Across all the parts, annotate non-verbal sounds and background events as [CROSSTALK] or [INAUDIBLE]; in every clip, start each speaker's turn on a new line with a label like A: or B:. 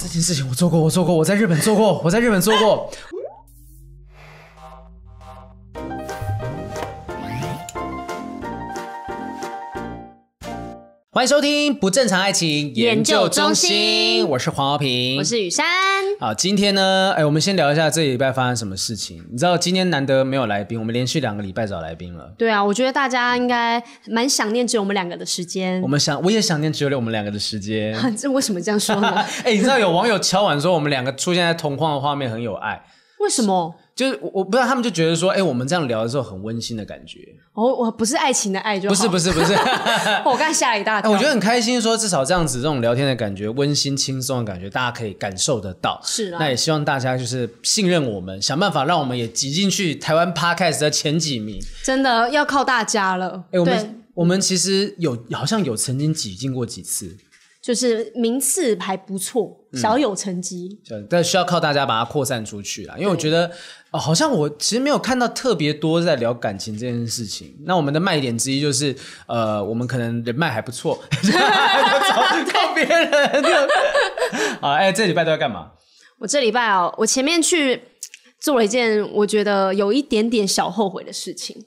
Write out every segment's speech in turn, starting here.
A: 这件事情我做过，我做过，我在日本做过，我在日本做过。欢迎收听不正常爱情研究中心，中心我是黄豪平，
B: 我是雨珊。
A: 好，今天呢，哎，我们先聊一下这礼拜发生什么事情。你知道今天难得没有来宾，我们连续两个礼拜找来宾了。
B: 对啊，我觉得大家应该蛮想念只有我们两个的时间。
A: 我们想，我也想念只有我们两个的时间。[LAUGHS]
B: 这为什么这样说呢？[LAUGHS]
A: 哎，你知道有网友敲碗说我们两个出现在同框的画面很有爱，
B: 为什么？
A: 就是我我不知道他们就觉得说，哎，我们这样聊的时候很温馨的感觉。
B: 哦，我不是爱情的爱就，
A: 不是不是不是，[LAUGHS]
B: 我刚才吓了一大跳。
A: 我觉得很开心，说至少这样子这种聊天的感觉，温馨轻松的感觉，大家可以感受得到。
B: 是啊，
A: 那也希望大家就是信任我们，想办法让我们也挤进去台湾 Podcast 的前几名。
B: 真的要靠大家了。
A: 哎，我们我们其实有好像有曾经挤进过几次。
B: 就是名次还不错，小有成绩，
A: 嗯，但需要靠大家把它扩散出去啦。因为我觉得，哦，好像我其实没有看到特别多在聊感情这件事情。那我们的卖点之一就是，呃，我们可能人脉还不错，[LAUGHS] 找靠别人。好，哎，这礼拜都要干嘛？
B: 我这礼拜哦，我前面去做了一件我觉得有一点点小后悔的事情。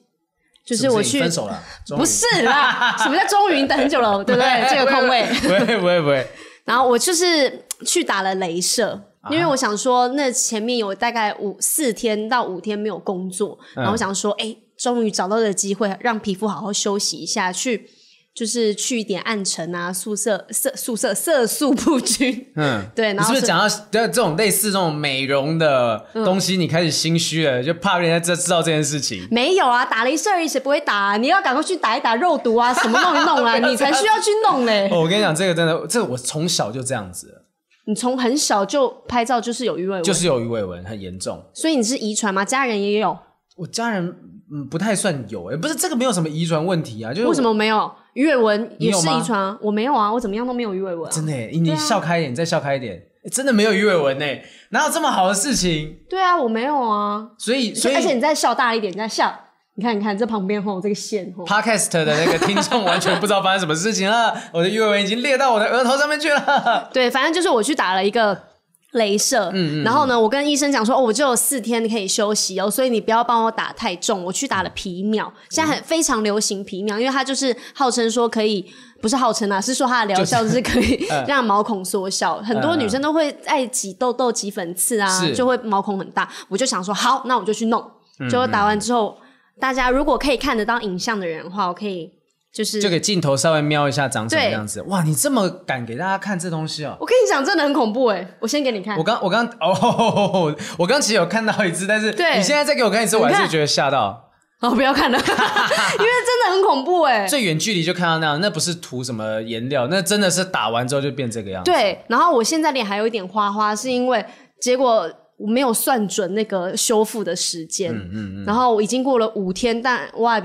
B: 就是我去
A: 分手了，
B: 不是啦，[LAUGHS] 什么叫终于等很久了，[LAUGHS] 对不对？这个空位，
A: 不会不会不会。[LAUGHS]
B: 然后我就是去打了镭射，因为我想说，那前面有大概五四天到五天没有工作，然后我想说，哎，终于找到这个机会，让皮肤好好休息一下，去。就是去一点暗沉啊，宿舍色宿舍色素不均。嗯，[LAUGHS] 对。然后
A: 你是不是讲到这种类似这种美容的东西，你开始心虚了，嗯、就怕人家知知道这件事情？
B: 没有啊，打雷射而已，谁不会打啊？你要赶快去打一打肉毒啊，什么弄一弄啊，[LAUGHS] 你才需要去弄嘞。
A: 哦，我跟你讲，这个真的，这个、我从小就这样子。
B: 你从很小就拍照就是有鱼尾纹，
A: 就是有鱼尾纹，很严重。
B: 所以你是遗传吗？家人也有？
A: 我家人嗯不太算有，哎，不是这个没有什么遗传问题啊，就是
B: 为什么没有？鱼尾纹也是遗传啊，我没有啊，我怎么样都没有鱼尾纹啊。
A: 真的耶，你笑开一点，你再笑开一点，真的没有鱼尾纹呢，哪有这么好的事情？
B: 对啊，我没有啊。
A: 所以，所以，
B: 而且你再笑大一点，你再笑，你看，你看这旁边吼，这个线吼。
A: Podcast 的那个听众完全不知道发生什么事情了，我的鱼尾纹已经裂到我的额头上面去了。
B: 对，反正就是我去打了一个。雷射，嗯嗯，然后呢，我跟医生讲说，哦，我就有四天可以休息哦，所以你不要帮我打太重，我去打了皮秒，现在很非常流行皮秒，因为它就是号称说可以，不是号称啊，是说它的疗效就是可以 [LAUGHS] 让毛孔缩小，就是、很多女生都会爱挤痘痘、挤粉刺啊，就会毛孔很大，我就想说，好，那我就去弄，结果打完之后，大家如果可以看得到影像的人的话，我可以。就是就
A: 给镜头稍微瞄一下长什么样子，哇！你这么敢给大家看这东西哦？
B: 我跟你讲，真的很恐怖哎，我先给你看。
A: 我刚我刚 [LAUGHS] 哦，我刚其实有看到一次，但是你现在再给我看一次，我还是觉得吓到。[LAUGHS]
B: 哦，不要看了，[LAUGHS] 因为真的很恐怖哎。
A: 最远距离就看到那样，那不是涂什么颜料，那真的是打完之后就变这个样子。
B: 对，然后我现在脸还有一点花花，是因为结果我没有算准那个修复的时间。嗯嗯嗯。然后我已经过了五天，但我还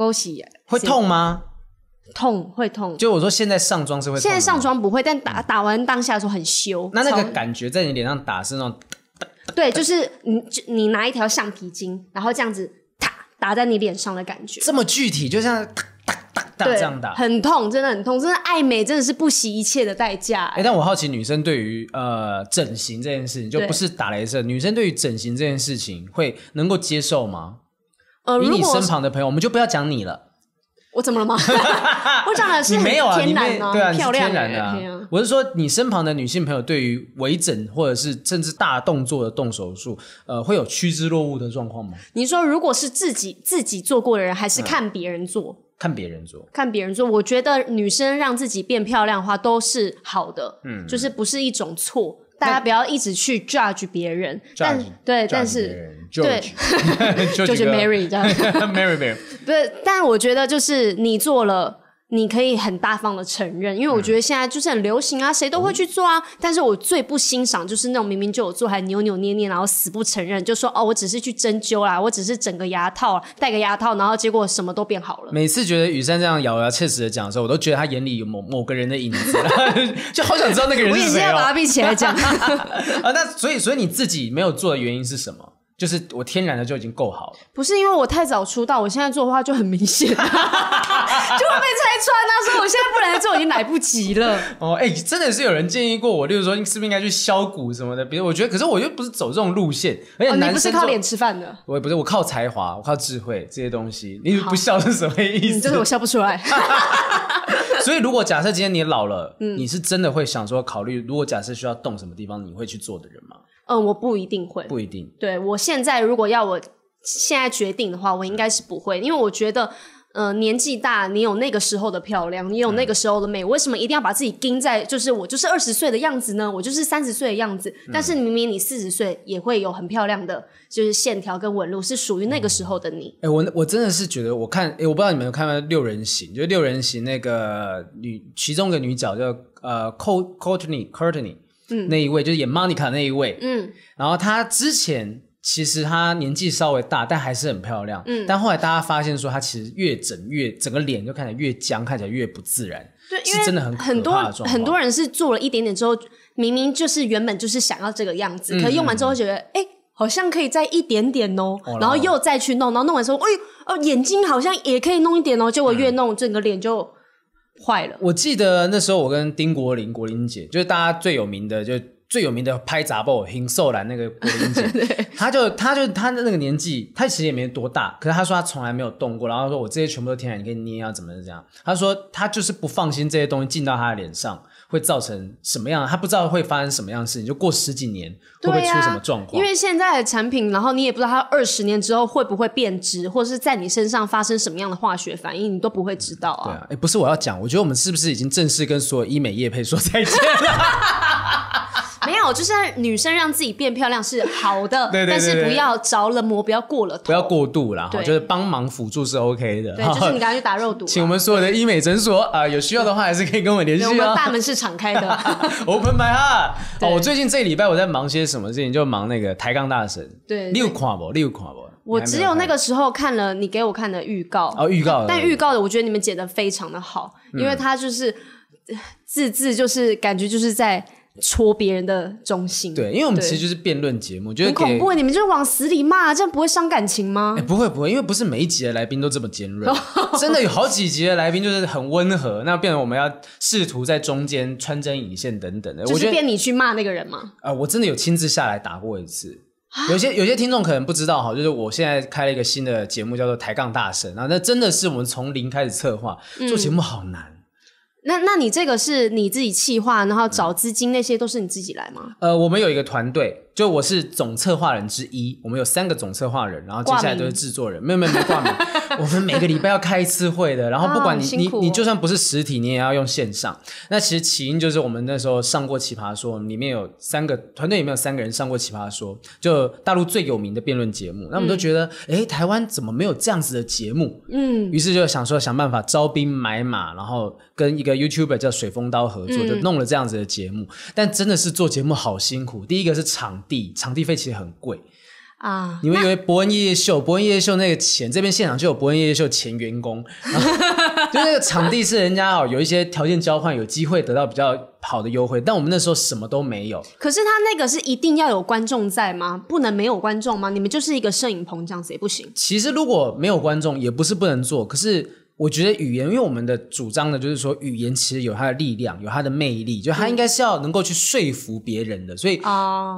B: 没恭喜。
A: 会痛吗？
B: 痛会痛。
A: 就我说，现在上妆是会痛。
B: 现在上妆不会，但打打完当下的时候很羞。
A: 那那个感觉在你脸上打是那种，
B: 对，就是你你拿一条橡皮筋，然后这样子打打在你脸上的感觉。
A: 这么具体，就像哒哒哒哒这样打，
B: 很痛，真的很痛，真的爱美真的是不惜一切的代价。
A: 哎，但我好奇女生对于呃整形这件事情，就不是打雷射，女生对于整形这件事情会能够接受吗？呃，以你身旁的朋友，我们就不要讲你了。
B: 我怎么了吗？[LAUGHS] 我长得是很天然啊，
A: 对啊，
B: 漂亮
A: 的啊。我是说，你身旁的女性朋友对于微整或者是甚至大动作的动手术，呃，会有趋之若鹜的状况吗？
B: 你说，如果是自己自己做过的人，还是看别人做？
A: 看别人做，
B: 看别人做。我觉得女生让自己变漂亮的话，都是好的，嗯，就是不是一种错。大家不要一直去 judge 别人，但对，但是对，就是 Mary 这样，[LAUGHS]
A: Mary Mary，[LAUGHS]
B: 不是，但我觉得就是你做了。你可以很大方的承认，因为我觉得现在就是很流行啊，谁都会去做啊。嗯、但是我最不欣赏就是那种明明就有做，还扭扭捏捏，然后死不承认，就说哦，我只是去针灸啦，我只是整个牙套，戴个牙套，然后结果什么都变好了。
A: 每次觉得雨珊这样咬牙切齿的讲的时候，我都觉得他眼里有某某个人的影子，就好想知道那个人是谁。我眼睛
B: 要把它闭起来讲 [LAUGHS]
A: 啊。那所以，所以你自己没有做的原因是什么？就是我天然的就已经够好了，
B: 不是因为我太早出道，我现在做的话就很明显。[LAUGHS] 就会被拆穿啊！所以我现在不能做，已经来不及了。[LAUGHS]
A: 哦，哎、欸，真的是有人建议过我，例如说，你是不是应该去削骨什么的？比如，我觉得，可是我又不是走这种路线，而且
B: 你不是靠脸吃饭的，
A: 我也不是，我靠才华，我靠智慧这些东西。你不笑是什么意思？
B: 就是我笑不出来。[LAUGHS] [LAUGHS]
A: 所以，如果假设今天你老了，嗯，你是真的会想说考虑，如果假设需要动什么地方，你会去做的人吗？
B: 嗯，我不一定会，
A: 不一定。
B: 对，我现在如果要我现在决定的话，我应该是不会，因为我觉得，呃，年纪大，你有那个时候的漂亮，你有那个时候的美，嗯、为什么一定要把自己盯在就是我就是二十岁的样子呢？我就是三十岁的样子，嗯、但是明明你四十岁也会有很漂亮的，就是线条跟纹路，是属于那个时候的你。哎、
A: 我我真的是觉得，我看，哎、欸，我不知道你们有看没有六人行，就是六人行那个女其中一个女角叫呃 Courtney Courtney。嗯，那一位就是演 Monica 那一位，嗯，然后她之前其实她年纪稍微大，但还是很漂亮，嗯，但后来大家发现说她其实越整越整个脸就看起来越僵，看起来越不自然，对，是真的很
B: 很多很多人是做了一点点之后，明明就是原本就是想要这个样子，嗯、可是用完之后觉得哎、嗯，好像可以再一点点哦，哦然后又再去弄，然后弄完之后，哎哦眼睛好像也可以弄一点哦，结果越弄整个脸就。坏了！我
A: 记得那时候我跟丁国林、国林姐，就是大家最有名的，就最有名的拍杂报、很瘦兰那个国林姐，[LAUGHS] 对她就她就她的那个年纪，她其实也没多大，可是她说她从来没有动过，然后说我这些全部都天然，你可以捏啊，怎么怎样？她说她就是不放心这些东西进到她的脸上。会造成什么样？他不知道会发生什么样的事情，就过十几年会不会出什么状况？
B: 因为现在的产品，然后你也不知道它二十年之后会不会变质，或者是在你身上发生什么样的化学反应，你都不会知道啊。
A: 对啊，哎，不是我要讲，我觉得我们是不是已经正式跟所有医美业配说再见了？[LAUGHS] [LAUGHS]
B: 没有，就是女生让自己变漂亮是好的，[LAUGHS]
A: 对对对对，
B: 但是不要着了魔，不要过了头，
A: 不要过度啦。哈，就是帮忙辅助是 OK 的。
B: 对，就是你刚刚去打肉毒。
A: 请我们所有的医美诊所啊、呃，有需要的话还是可以跟我们联系、哦。
B: 我们大门是敞开的，[LAUGHS]
A: Open my heart。哦，我最近这个礼拜我在忙些什么事情？就忙那个抬杠大神。
B: 对，
A: 六跨不，六跨不。
B: 我只有那个时候看了你给我看的预告
A: 哦，预告。
B: 但预告的我觉得你们剪的非常的好，嗯、因为他就是字字就是感觉就是在。戳别人的中心，
A: 对，因为我们其实就是辩论节目，就是
B: 很恐怖。你们就是往死里骂，这样不会伤感情吗？
A: 哎，不会不会，因为不是每一集的来宾都这么尖锐，[LAUGHS] 真的有好几集的来宾就是很温和，那变成我们要试图在中间穿针引线等等的。
B: 就是变你去骂那个人吗？
A: 啊、呃，我真的有亲自下来打过一次。有些有些听众可能不知道哈，就是我现在开了一个新的节目，叫做抬杠大神，然后那真的是我们从零开始策划，做节目好难。嗯
B: 那那你这个是你自己企划，然后找资金那些都是你自己来吗？
A: 呃，我们有一个团队。就我是总策划人之一，我们有三个总策划人，然后接下来都是制作人。没有没有没挂名，[LAUGHS] 我们每个礼拜要开一次会的，然后不管你、啊、你你就算不是实体，你也要用线上。那其实起因就是我们那时候上过奇葩说，里面有三个团队里面有三个人上过奇葩说，就大陆最有名的辩论节目。那我们都觉得，哎、嗯，台湾怎么没有这样子的节目？嗯，于是就想说想办法招兵买马，然后跟一个 YouTuber 叫水风刀合作，就弄了这样子的节目。嗯、但真的是做节目好辛苦，第一个是场。地场地费其实很贵啊！你们以为博恩夜夜秀，博恩夜夜秀那个钱，这边现场就有博恩夜夜秀前员工，[LAUGHS] 就那个场地是人家哦，有一些条件交换，有机会得到比较好的优惠。但我们那时候什么都没有。
B: 可是他那个是一定要有观众在吗？不能没有观众吗？你们就是一个摄影棚这样子也不行。
A: 其实如果没有观众，也不是不能做，可是。我觉得语言，因为我们的主张呢，就是说语言其实有它的力量，有它的魅力，就它应该是要能够去说服别人的。所以，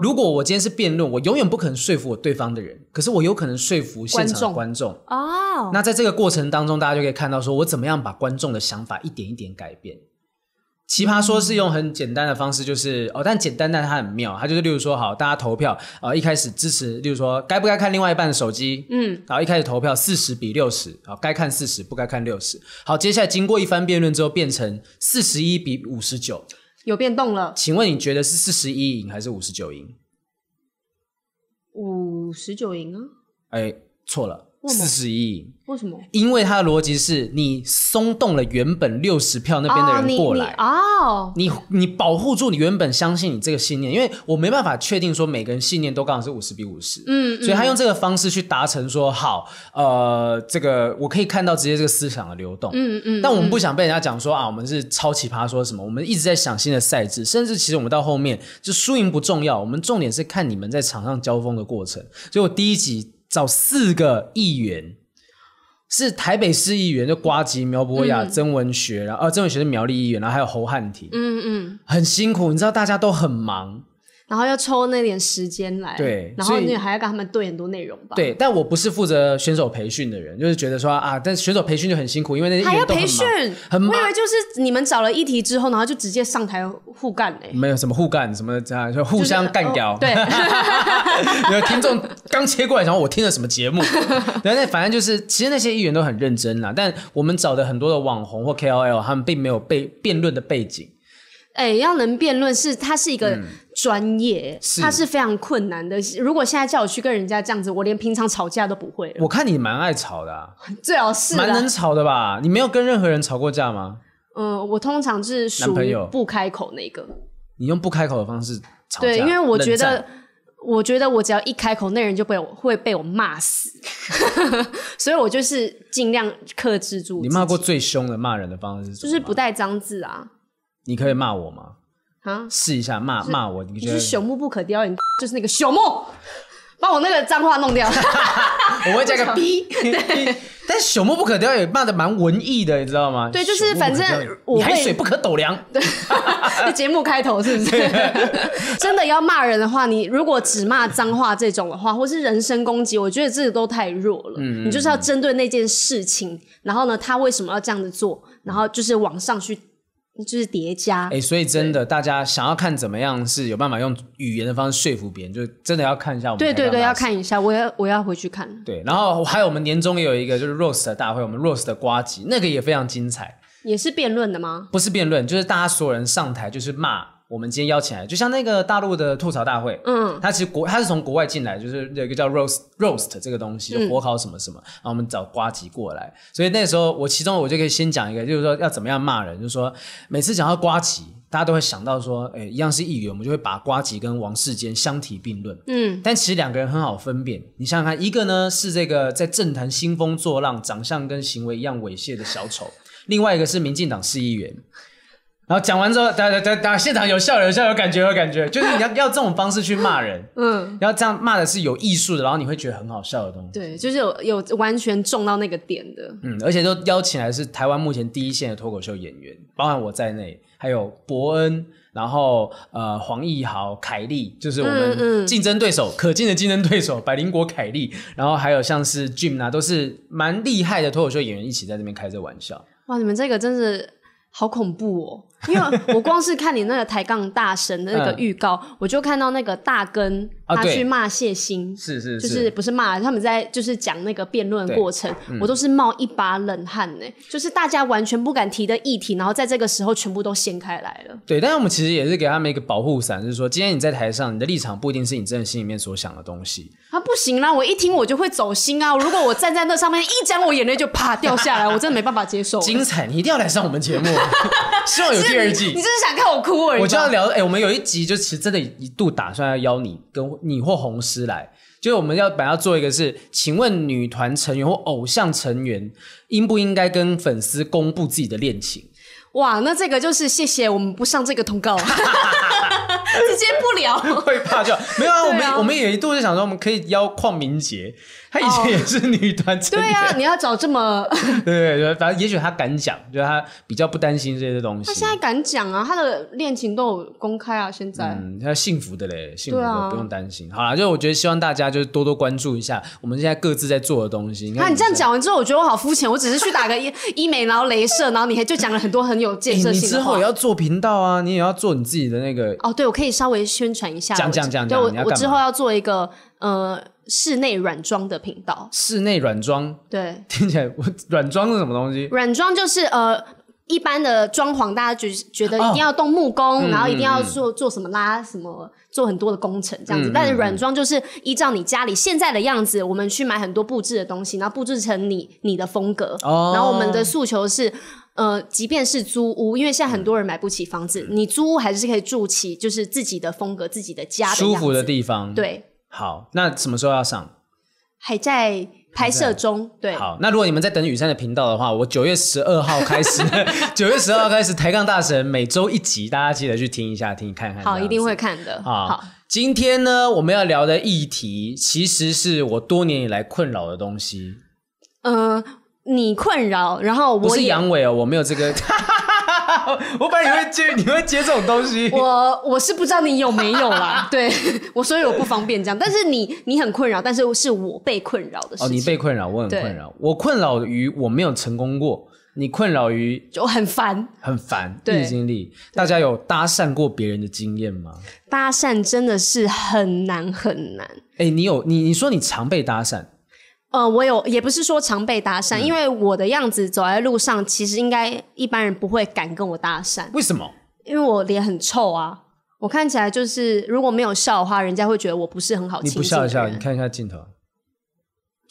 A: 如果我今天是辩论，我永远不可能说服我对方的人，可是我有可能说服现场的观众。哦，那在这个过程当中，大家就可以看到，说我怎么样把观众的想法一点一点改变。奇葩说是用很简单的方式，就是哦，但简单但它很妙，它就是例如说，好，大家投票啊、呃，一开始支持，例如说该不该看另外一半的手机，嗯，然后一开始投票四十比六十，好，该看四十，不该看六十，好，接下来经过一番辩论之后，变成四十一比五十九，
B: 有变动了。
A: 请问你觉得是四十一赢还是五十九赢？
B: 五十九赢啊？
A: 哎，错了。四十亿，
B: 为什么？
A: 因为他的逻辑是你松动了原本六十票那边的人过来。
B: 哦，
A: 你你，保护住你原本相信你这个信念，因为我没办法确定说每个人信念都刚好是五十比五十，嗯，所以他用这个方式去达成说好，呃，这个我可以看到直接这个思想的流动，嗯嗯，但我们不想被人家讲说啊，我们是超奇葩说什么，我们一直在想新的赛制，甚至其实我们到后面就输赢不重要，我们重点是看你们在场上交锋的过程，所以我第一集。找四个议员，是台北市议员，就瓜吉、苗博雅、
B: 嗯、
A: 曾文学，然后呃，曾文学是苗栗议员，然后还有侯汉廷，
B: 嗯嗯，
A: 很辛苦，你知道大家都很忙。
B: 然后要抽那点时间来，
A: 对，
B: 然后你还要跟他们对很多内容吧？
A: 对，但我不是负责选手培训的人，就是觉得说啊，但选手培训就很辛苦，因为那些
B: 还要培训，
A: 很忙。
B: 我以为就是你们找了议题之后，然后就直接上台互干嘞，
A: 没有什么互干什么这样，就互相干掉。
B: 就是哦、
A: 对 [LAUGHS] [LAUGHS] 有听众刚切过来，然后我听了什么节目？[LAUGHS] 对，那反正就是，其实那些议员都很认真啦，但我们找的很多的网红或 KOL，他们并没有被辩论的背景。
B: 哎、欸，要能辩论是，它是一个专业，嗯、它是非常困难的。如果现在叫我去跟人家这样子，我连平常吵架都不会。
A: 我看你蛮爱吵的、啊，[LAUGHS]
B: 最好是
A: 蛮能吵的吧？你没有跟任何人吵过架吗？
B: 嗯，我通常是属于不开口那个。
A: 你用不开口的方式吵架？
B: 对，因为我觉得，我觉得我只要一开口，那人就被我会被我骂死，[LAUGHS] 所以我就是尽量克制住。
A: 你骂过最凶的骂人的方式是什么？
B: 就是不带脏字啊。
A: 你可以骂我吗？
B: 啊，
A: 试一下骂骂我，你觉得？
B: 是朽木不可雕，你 [LAUGHS] 就是那个朽木，把我那个脏话弄掉。[LAUGHS]
A: 我会加个逼。[LAUGHS] 对，但是朽木不可雕也骂的蛮文艺的，你知道吗？
B: 对，就是反正我
A: 海水不可斗量。
B: 对，节目开头是不是？真的要骂人的话，你如果只骂脏话这种的话，或是人身攻击，我觉得这个都太弱了。嗯，你就是要针对那件事情，然后呢，他为什么要这样子做，然后就是往上去。就是叠加，
A: 哎、欸，所以真的，大家想要看怎么样是有办法用语言的方式说服别人，就真的要看一下我们。
B: 对对对，要看一下，我要我要回去看。
A: 对，然后还有我们年终也有一个就是 roast 的大会，我们 roast 的瓜集，那个也非常精彩。
B: 也是辩论的吗？
A: 不是辩论，就是大家所有人上台就是骂。我们今天邀请来，就像那个大陆的吐槽大会，嗯，他其实国他是从国外进来，就是有一个叫 roast roast 这个东西，就火烤什么什么，嗯、然后我们找瓜吉过来，所以那时候我其中我就可以先讲一个，就是说要怎么样骂人，就是说每次讲到瓜吉，大家都会想到说，哎，一样是议员，我们就会把瓜吉跟王世坚相提并论，嗯，但其实两个人很好分辨，你想想看，一个呢是这个在政坛兴风作浪，长相跟行为一样猥亵的小丑，另外一个是民进党市议员。然后讲完之后，大家大家现场有笑有笑有感觉有感觉，就是你要 [LAUGHS] 要这种方式去骂人，嗯，要这样骂的是有艺术的，然后你会觉得很好笑的东西。
B: 对，就是有有完全中到那个点的，
A: 嗯，而且都邀请来是台湾目前第一线的脱口秀演员，包含我在内，还有伯恩，然后呃黄义豪、凯利，就是我们竞争对手，嗯嗯、可敬的竞争对手百灵果凯利，然后还有像是 Jim 啊，都是蛮厉害的脱口秀演员，一起在这边开这玩笑。
B: 哇，你们这个真是好恐怖哦！[LAUGHS] 因为我光是看你那个抬杠大神的那个预告，嗯、我就看到那个大根他去骂谢欣，
A: 是是，
B: 就是不是骂他们在就是讲那个辩论过程，嗯、我都是冒一把冷汗呢。就是大家完全不敢提的议题，然后在这个时候全部都掀开来了。
A: 对，但是我们其实也是给他们一个保护伞，就是说今天你在台上，你的立场不一定是你真的心里面所想的东西。
B: 啊，不行啦！我一听我就会走心啊！如果我站在那上面一讲，我眼泪就啪掉下来，我真的没办法接受。
A: 精彩，你一定要来上我们节目，[LAUGHS] 希望有第二季。
B: 你这是想？看我哭而已。
A: 我就要聊，哎、欸，我们有一集就其实真的一度打算要邀你跟你或红师来，就是我们要本来要做一个是，请问女团成员或偶像成员应不应该跟粉丝公布自己的恋情？
B: 哇，那这个就是谢谢我们不上这个通告，[LAUGHS] 直接不聊，
A: 会怕就没有啊。啊我们我们也一度就想说，我们可以邀邝明杰。他以前也是女团成员。
B: 对啊，你要找这么 [LAUGHS]
A: 对对对，反正也许他敢讲，就是他比较不担心这些东西。
B: 他现在敢讲啊，他的恋情都有公开啊，现在
A: 嗯，他幸福的嘞，幸福的不用担心。好啦，就我觉得希望大家就是多多关注一下我们现在各自在做的东西。你看，
B: 你这样讲完之后，我觉得我好肤浅，我只是去打个医医美，然后镭射，然后你还就讲了很多很有建设性
A: 之后也要做频道啊，你也要做你自己的那个
B: 哦，对，我可以稍微宣传一下，
A: 讲讲讲，
B: 对，我我之后要做一个呃。室内软装的频道，
A: 室内软装，
B: 对，
A: 听起来我软装是什么东西？
B: 软装就是呃，一般的装潢，大家觉觉得一定要动木工，哦、然后一定要做、嗯、做什么拉什么，做很多的工程这样子。嗯、但是软装就是依照你家里现在的样子，我们去买很多布置的东西，然后布置成你你的风格。哦，然后我们的诉求是，呃，即便是租屋，因为现在很多人买不起房子，嗯、你租屋还是可以住起，就是自己的风格、自己的家的
A: 舒服的地方。
B: 对。
A: 好，那什么时候要上？
B: 还在拍摄中。对，
A: 好，那如果你们在等雨山的频道的话，我九月十二号开始，[LAUGHS] 九月十二号开始抬杠大神每周一集，大家记得去听一下，听一看看。
B: 好，一定会看的。好，好，
A: 今天呢，我们要聊的议题，其实是我多年以来困扰的东西。
B: 嗯、呃。你困扰，然后我
A: 不是阳痿哦，我没有这个，[LAUGHS] 我本来以为接你会接这种东西，[LAUGHS]
B: 我我是不知道你有没有啦，[LAUGHS] 对我所以我不方便这样，但是你你很困扰，但是是我被困扰的事情，哦，
A: 你被困扰，我很困扰，我困扰于我没有成功过。你困扰于
B: 就很烦，
A: 很烦，对，经历。大家有搭讪过别人的经验吗？
B: 搭讪真的是很难很难。
A: 哎、欸，你有你你说你常被搭讪？
B: 呃，我有，也不是说常被搭讪，嗯、因为我的样子走在路上，其实应该一般人不会敢跟我搭讪。
A: 为什么？
B: 因为我脸很臭啊，我看起来就是如果没有笑的话，人家会觉得我不是很好亲近。
A: 你不笑一笑，你看一下镜头。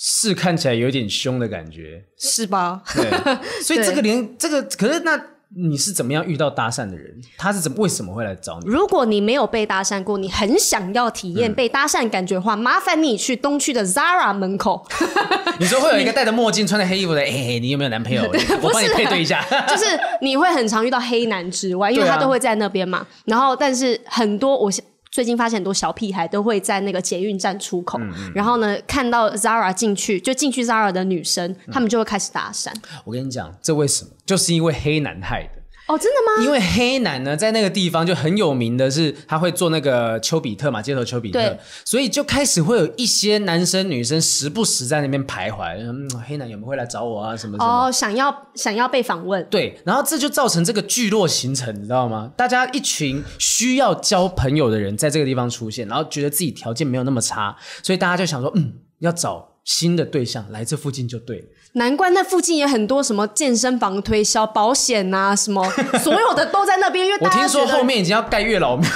A: 是看起来有点凶的感觉，
B: 是吧？
A: 对，所以这个连这个，可是那你是怎么样遇到搭讪的人？他是怎么为什么会来找你？
B: 如果你没有被搭讪过，你很想要体验被搭讪感觉的话，嗯、麻烦你去东区的 Zara 门口。[LAUGHS]
A: 你说会有一个戴着墨镜、穿着黑衣服的，哎、欸，你有没有男朋友？[LAUGHS] 我帮你配对一下。[LAUGHS]
B: 就是你会很常遇到黑男之外，因为他都会在那边嘛。啊、然后，但是很多我。最近发现很多小屁孩都会在那个捷运站出口，然后呢，看到 Zara 进去，就进去 Zara 的女生，他、嗯、们就会开始搭讪。
A: 我跟你讲，这为什么？就是因为黑男害的。
B: 哦，真的吗？
A: 因为黑男呢，在那个地方就很有名的是，他会做那个丘比特嘛，街头丘比特，所以就开始会有一些男生女生时不时在那边徘徊，嗯，黑男有没有会来找我啊？什么什么？
B: 哦，想要想要被访问。
A: 对，然后这就造成这个聚落形成，你知道吗？大家一群需要交朋友的人在这个地方出现，然后觉得自己条件没有那么差，所以大家就想说，嗯，要找新的对象来这附近就对了。
B: 难怪那附近也很多什么健身房推销、保险啊，什么 [LAUGHS] 所有的都在那边。因为
A: 我听说后面已经要盖月老庙，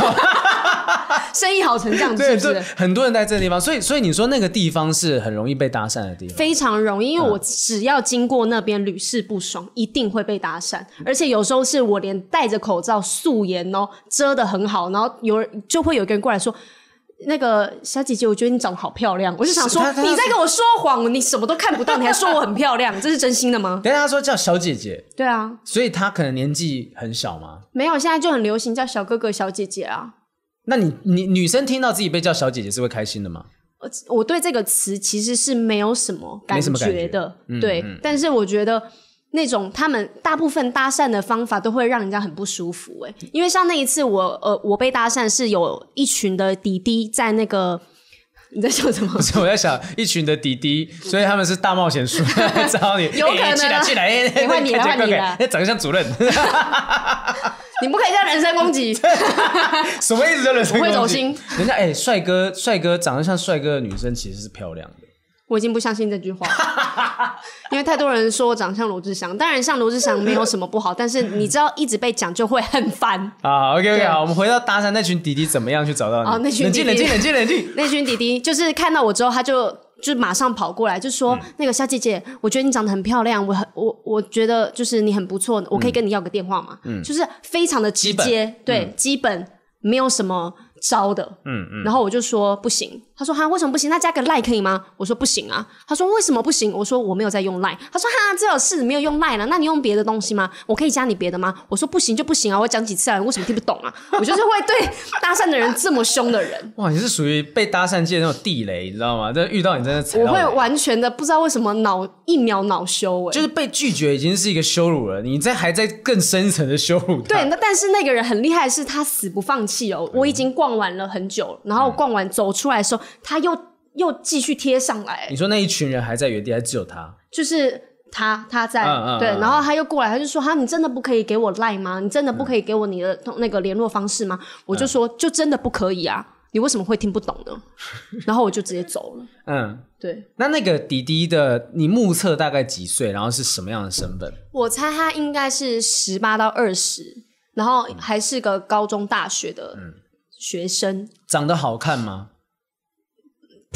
A: [LAUGHS]
B: 生意好成这样子，是不是？
A: 对，很多人在这个地方，所以所以你说那个地方是很容易被搭讪的地方，
B: 非常容易，因为我只要经过那边屡试不爽，一定会被搭讪，而且有时候是我连戴着口罩、素颜哦遮的很好，然后有人就会有一个人过来说。那个小姐姐，我觉得你长得好漂亮，我就想说你在跟我说谎，你什么都看不到，你还说我很漂亮，[LAUGHS] 这是真心的吗？
A: 等下他说叫小姐姐，对
B: 啊，
A: 所以他可能年纪很小吗？
B: 没有，现在就很流行叫小哥哥、小姐姐啊。
A: 那你你女生听到自己被叫小姐姐是会开心的吗？
B: 我对这个词其实是没有什么感觉的，觉对，但是我觉得。那种他们大部分搭讪的方法都会让人家很不舒服哎，因为像那一次我呃我被搭讪是有一群的弟弟在那个 [LAUGHS] 你在想什么？不 [LAUGHS]
A: 是我在想一群的弟弟，所以他们是大冒险书来找你，[LAUGHS]
B: 有可能进来进来，换你了换你了，
A: 长得像主任，
B: 你不可以这样人身攻击，
A: 什么意思？叫人身攻击？
B: 会走心。
A: 人家哎，帅哥帅哥长得像帅哥的女生其实是漂亮的。
B: 我已经不相信这句话，[LAUGHS] 因为太多人说我长相罗志祥，当然像罗志祥没有什么不好，[LAUGHS] 但是你知道一直被讲就会很烦。
A: 啊，OK OK，好，我们回到搭讪那群弟弟怎么样去找到你？哦，那群弟弟。冷静冷静冷静。冷静，[LAUGHS]
B: 那群弟弟就是看到我之后，他就就马上跑过来，就说、嗯、那个小姐姐，我觉得你长得很漂亮，我很我我觉得就是你很不错，我可以跟你要个电话吗？嗯，就是非常的直接，本。对，嗯、基本没有什么招的，嗯嗯，然后我就说不行。他说哈，为什么不行？那加个 line 可以吗？我说不行啊。他说为什么不行？我说我没有在用 line。他说哈，这有事没有用 line 了，那你用别的东西吗？我可以加你别的吗？我说不行就不行啊，我讲几次啊？为什么听不懂啊？我就是会对 [LAUGHS] 搭讪的人这么凶的人。
A: 哇，你是属于被搭讪界那种地雷，你知道吗？这遇到你真的，
B: 我会完全的不知道为什么脑一秒恼羞哎，
A: 就是被拒绝已经是一个羞辱了，你在还在更深层的羞辱。
B: 对，那但是那个人很厉害，是他死不放弃哦。我已经逛完了很久，然后逛完走出来的时候，他又。又继续贴上来。你
A: 说那一群人还在原地，还只有他？
B: 就是他，他在、嗯嗯、对，然后他又过来，他就说：“哈，你真的不可以给我 line 吗？你真的不可以给我你的那个联络方式吗？”嗯、我就说：“就真的不可以啊！你为什么会听不懂呢？” [LAUGHS] 然后我就直接走了。嗯，对。
A: 那那个弟弟的，你目测大概几岁？然后是什么样的身份？
B: 我猜他应该是十八到二十，然后还是个高中大学的学生。嗯、
A: 长得好看吗？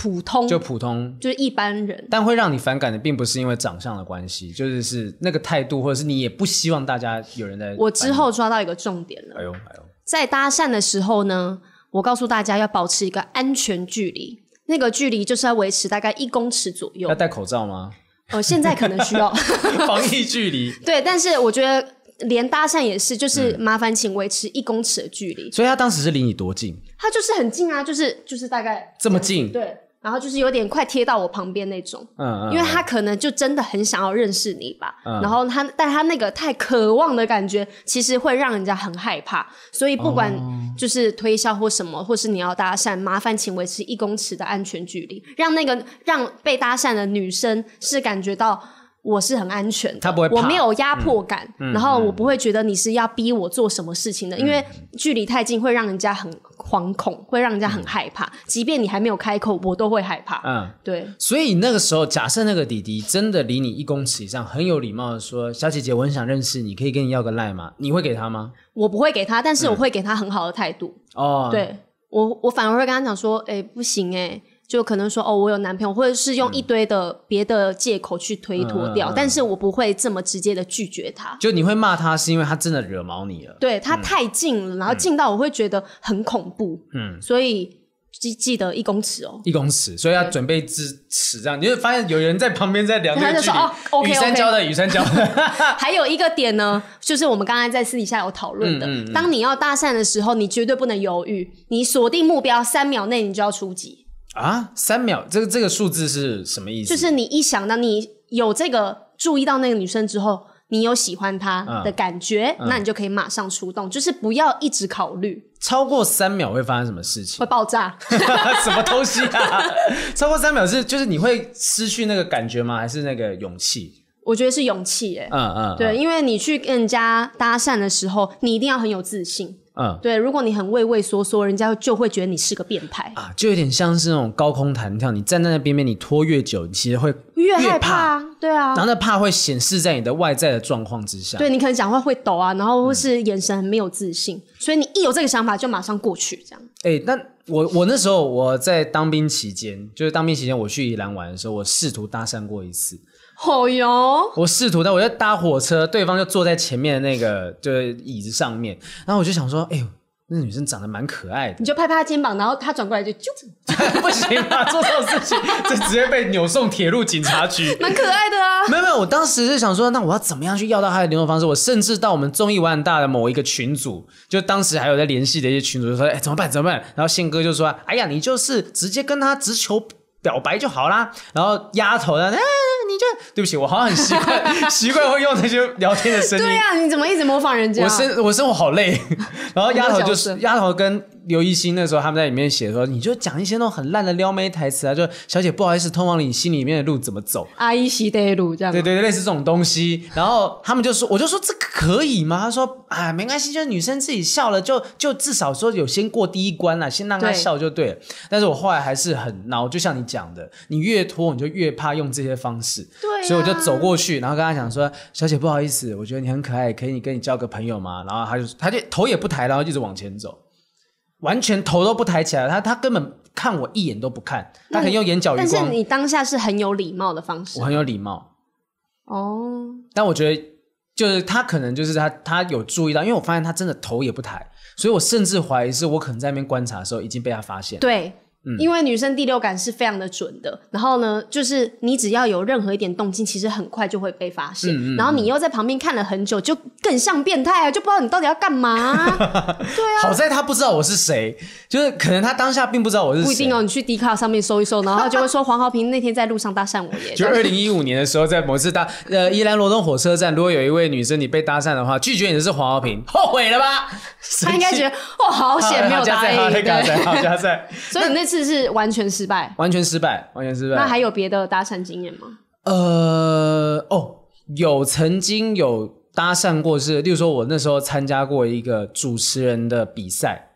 B: 普通
A: 就普通，
B: 就是一般人。
A: 但会让你反感的，并不是因为长相的关系，就是是那个态度，或者是你也不希望大家有人在。
B: 我之后抓到一个重点了。哎呦哎呦，在搭讪的时候呢，我告诉大家要保持一个安全距离，那个距离就是要维持大概一公尺左右。
A: 要戴口罩吗？
B: 呃，现在可能需要 [LAUGHS]
A: 防疫距离。[LAUGHS]
B: 对，但是我觉得连搭讪也是，就是麻烦请维持一公尺的距离。
A: 所以他当时是离你多近？
B: 他就是很近啊，就是就是大概
A: 这么近。
B: 对。然后就是有点快贴到我旁边那
A: 种，
B: 因为他可能就真的很想要认识你吧，
A: 嗯
B: 然后他，但他那个太渴望的感觉，其实会让人家很害怕，所以不管就是推销或什么，或是你要搭讪，麻烦请维持一公尺的安全距离，让那个让被搭讪的女生是感觉到。我是很安全的，
A: 他不会
B: 我没有压迫感，
A: 嗯、
B: 然后我不会觉得你是要逼我做什么事情的，
A: 嗯、
B: 因为距离太近会让人家很惶恐，会让人家很害怕。嗯、即便你还没有开口，我都会害怕。嗯，对。
A: 所以那个时候，假设那个弟弟真的离你一公尺以上，很有礼貌的说：“小姐姐，我很想认识你，可以跟你要个赖吗？”你会给他吗？
B: 我不会给他，但是我会给他很好的态度。哦、嗯，对我，我反而会跟他讲说：“哎、欸，不行、欸，哎。”就可能说哦，我有男朋友，或者是用一堆的别的借口去推脱掉，嗯嗯嗯、但是我不会这么直接的拒绝他。
A: 就你会骂他，是因为他真的惹毛你了？
B: 对，他太近了，嗯、然后近到我会觉得很恐怖。嗯，所以记记得一公尺哦，
A: 一公尺，所以要准备支尺这样。你就发现有人在旁边在聊这个距离，他就说哦，OK，OK，雨山教的，雨山教的。[LAUGHS]
B: 还有一个点呢，就是我们刚才在私底下有讨论的，当你要搭讪的时候，你绝对不能犹豫，你锁定目标，三秒内你就要出击。
A: 啊，三秒，这个这个数字是什么意思？
B: 就是你一想到你有这个注意到那个女生之后，你有喜欢她的感觉，嗯、那你就可以马上出动，嗯、就是不要一直考虑。
A: 超过三秒会发生什么事情？
B: 会爆炸？[LAUGHS]
A: 什么东西啊？超过三秒是就是你会失去那个感觉吗？还是那个勇气？
B: 我觉得是勇气，哎，
A: 嗯嗯，
B: 对，因为你去跟人家搭讪的时候，你一定要很有自信。嗯，对，如果你很畏畏缩缩，人家就会觉得你是个变态。
A: 啊，就有点像是那种高空弹跳，你站在那边边，你拖越久，你其实会
B: 越害怕，对啊，
A: 然后那怕会显示在你的外在的状况之下，
B: 对，你可能讲话会抖啊，然后或是眼神很没有自信，嗯、所以你一有这个想法就马上过去这样。
A: 哎、欸，那我我那时候我在当兵期间，就是当兵期间我去宜兰玩的时候，我试图搭讪过一次。
B: 好哟、哦！
A: 我试图，但我在搭火车，对方就坐在前面的那个就是椅子上面，然后我就想说，哎呦。那女生长得蛮可爱的，
B: 你就拍拍她肩膀，然后她转过来就啾，[LAUGHS]
A: 不行啊，做这种事情就直接被扭送铁路警察局。
B: 蛮可爱的啊，
A: 没有没有，我当时是想说，那我要怎么样去要到她的联络方式？我甚至到我们综艺玩很大的某一个群组，就当时还有在联系的一些群组，就说，哎，怎么办？怎么办？然后宪哥就说，哎呀，你就是直接跟他直球表白就好啦。然后丫头呢，哎。你就对不起，我好像很习惯 [LAUGHS] 习惯会用那些聊天的声音。
B: 对呀、啊，你怎么一直模仿人家？
A: 我生我生活好累。[LAUGHS] 然后丫头就是丫头跟刘一星那时候他们在里面写说，你就讲一些那种很烂的撩妹台词啊，就小姐不好意思，通往你心里面的路怎么走？
B: 阿姨西的路这样。
A: 对对对，类似这种东西。然后他们就说，我就说这个可以吗？他说啊，没关系，就是女生自己笑了，就就至少说有先过第一关了，先让她笑就对了。对但是我后来还是很恼，就像你讲的，你越拖你就越怕用这些方式。
B: 对、啊。
A: 所以我就走过去，然后跟她讲说：“小姐，不好意思，我觉得你很可爱，可以你跟你交个朋友吗？”然后她就他就头也不抬，然后一直往前走，完全头都不抬起来，她她根本看我一眼都不看，他可能用眼角余光。
B: 但是你当下是很有礼貌的方式，
A: 我很有礼貌
B: 哦。
A: 但我觉得就是他可能就是他他有注意到，因为我发现他真的头也不抬，所以我甚至怀疑是我可能在那边观察的时候已经被他发现。
B: 对。因为女生第六感是非常的准的，然后呢，就是你只要有任何一点动静，其实很快就会被发现。嗯嗯、然后你又在旁边看了很久，就更像变态啊，就不知道你到底要干嘛、啊。对啊，
A: 好在他不知道我是谁，就是可能他当下并不知道我是谁。
B: 不一定哦，你去 D 卡上面搜一搜，然后就会说黄豪平那天在路上搭讪我耶。
A: 就二零一五年的时候，在某次搭呃宜兰罗东火车站，如果有一位女生你被搭讪的话，拒绝你的是黄豪平，后悔了吧？
B: 他应该觉得哦，好险没有答应。
A: 好加载，好加载。
B: 所以你那次是完全。失败，
A: 完全失败，完全失败。
B: 那还有别的搭讪经验吗？
A: 呃，哦，有曾经有搭讪过是，是例如说，我那时候参加过一个主持人的比赛，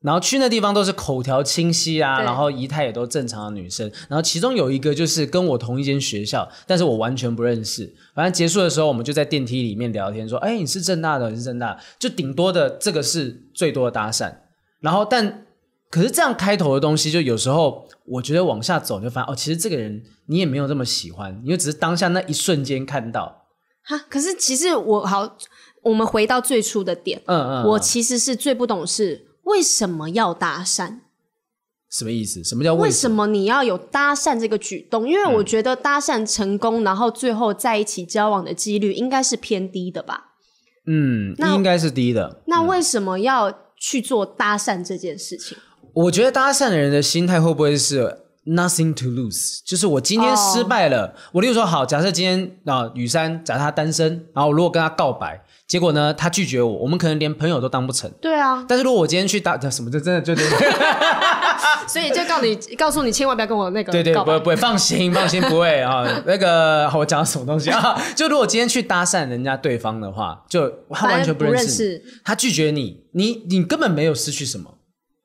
A: 然后去那地方都是口条清晰啊，然后仪态也都正常的女生，然后其中有一个就是跟我同一间学校，但是我完全不认识。反正结束的时候，我们就在电梯里面聊天，说：“哎，你是正大的，你是正大。”就顶多的这个是最多的搭讪，然后但。可是这样开头的东西，就有时候我觉得往下走就发现哦，其实这个人你也没有这么喜欢，因为只是当下那一瞬间看到。
B: 哈，可是其实我好，我们回到最初的点，嗯，嗯嗯，我其实是最不懂是为什么要搭讪？
A: 什么意思？什么叫为什么？
B: 为什么你要有搭讪这个举动？因为我觉得搭讪成功，嗯、然后最后在一起交往的几率应该是偏低的吧？
A: 嗯，那应该是低的。
B: 那为什么要去做搭讪这件事情？
A: 我觉得搭讪的人的心态会不会是 nothing to lose，就是我今天失败了，oh. 我例如说好，假设今天啊雨珊，假设他单身，然后我如果跟他告白。结果呢，他拒绝我，我们可能连朋友都当不成。
B: 对啊，
A: 但是如果我今天去搭什么，就真的就，
B: 所以就告你，告诉你，千万不要跟我那个。
A: 对对，不会不会，放心放心，不会啊。那个我讲什么东西啊？就如果今天去搭讪人家对方的话，就他完全不认识他拒绝你，你你根本没有失去什么，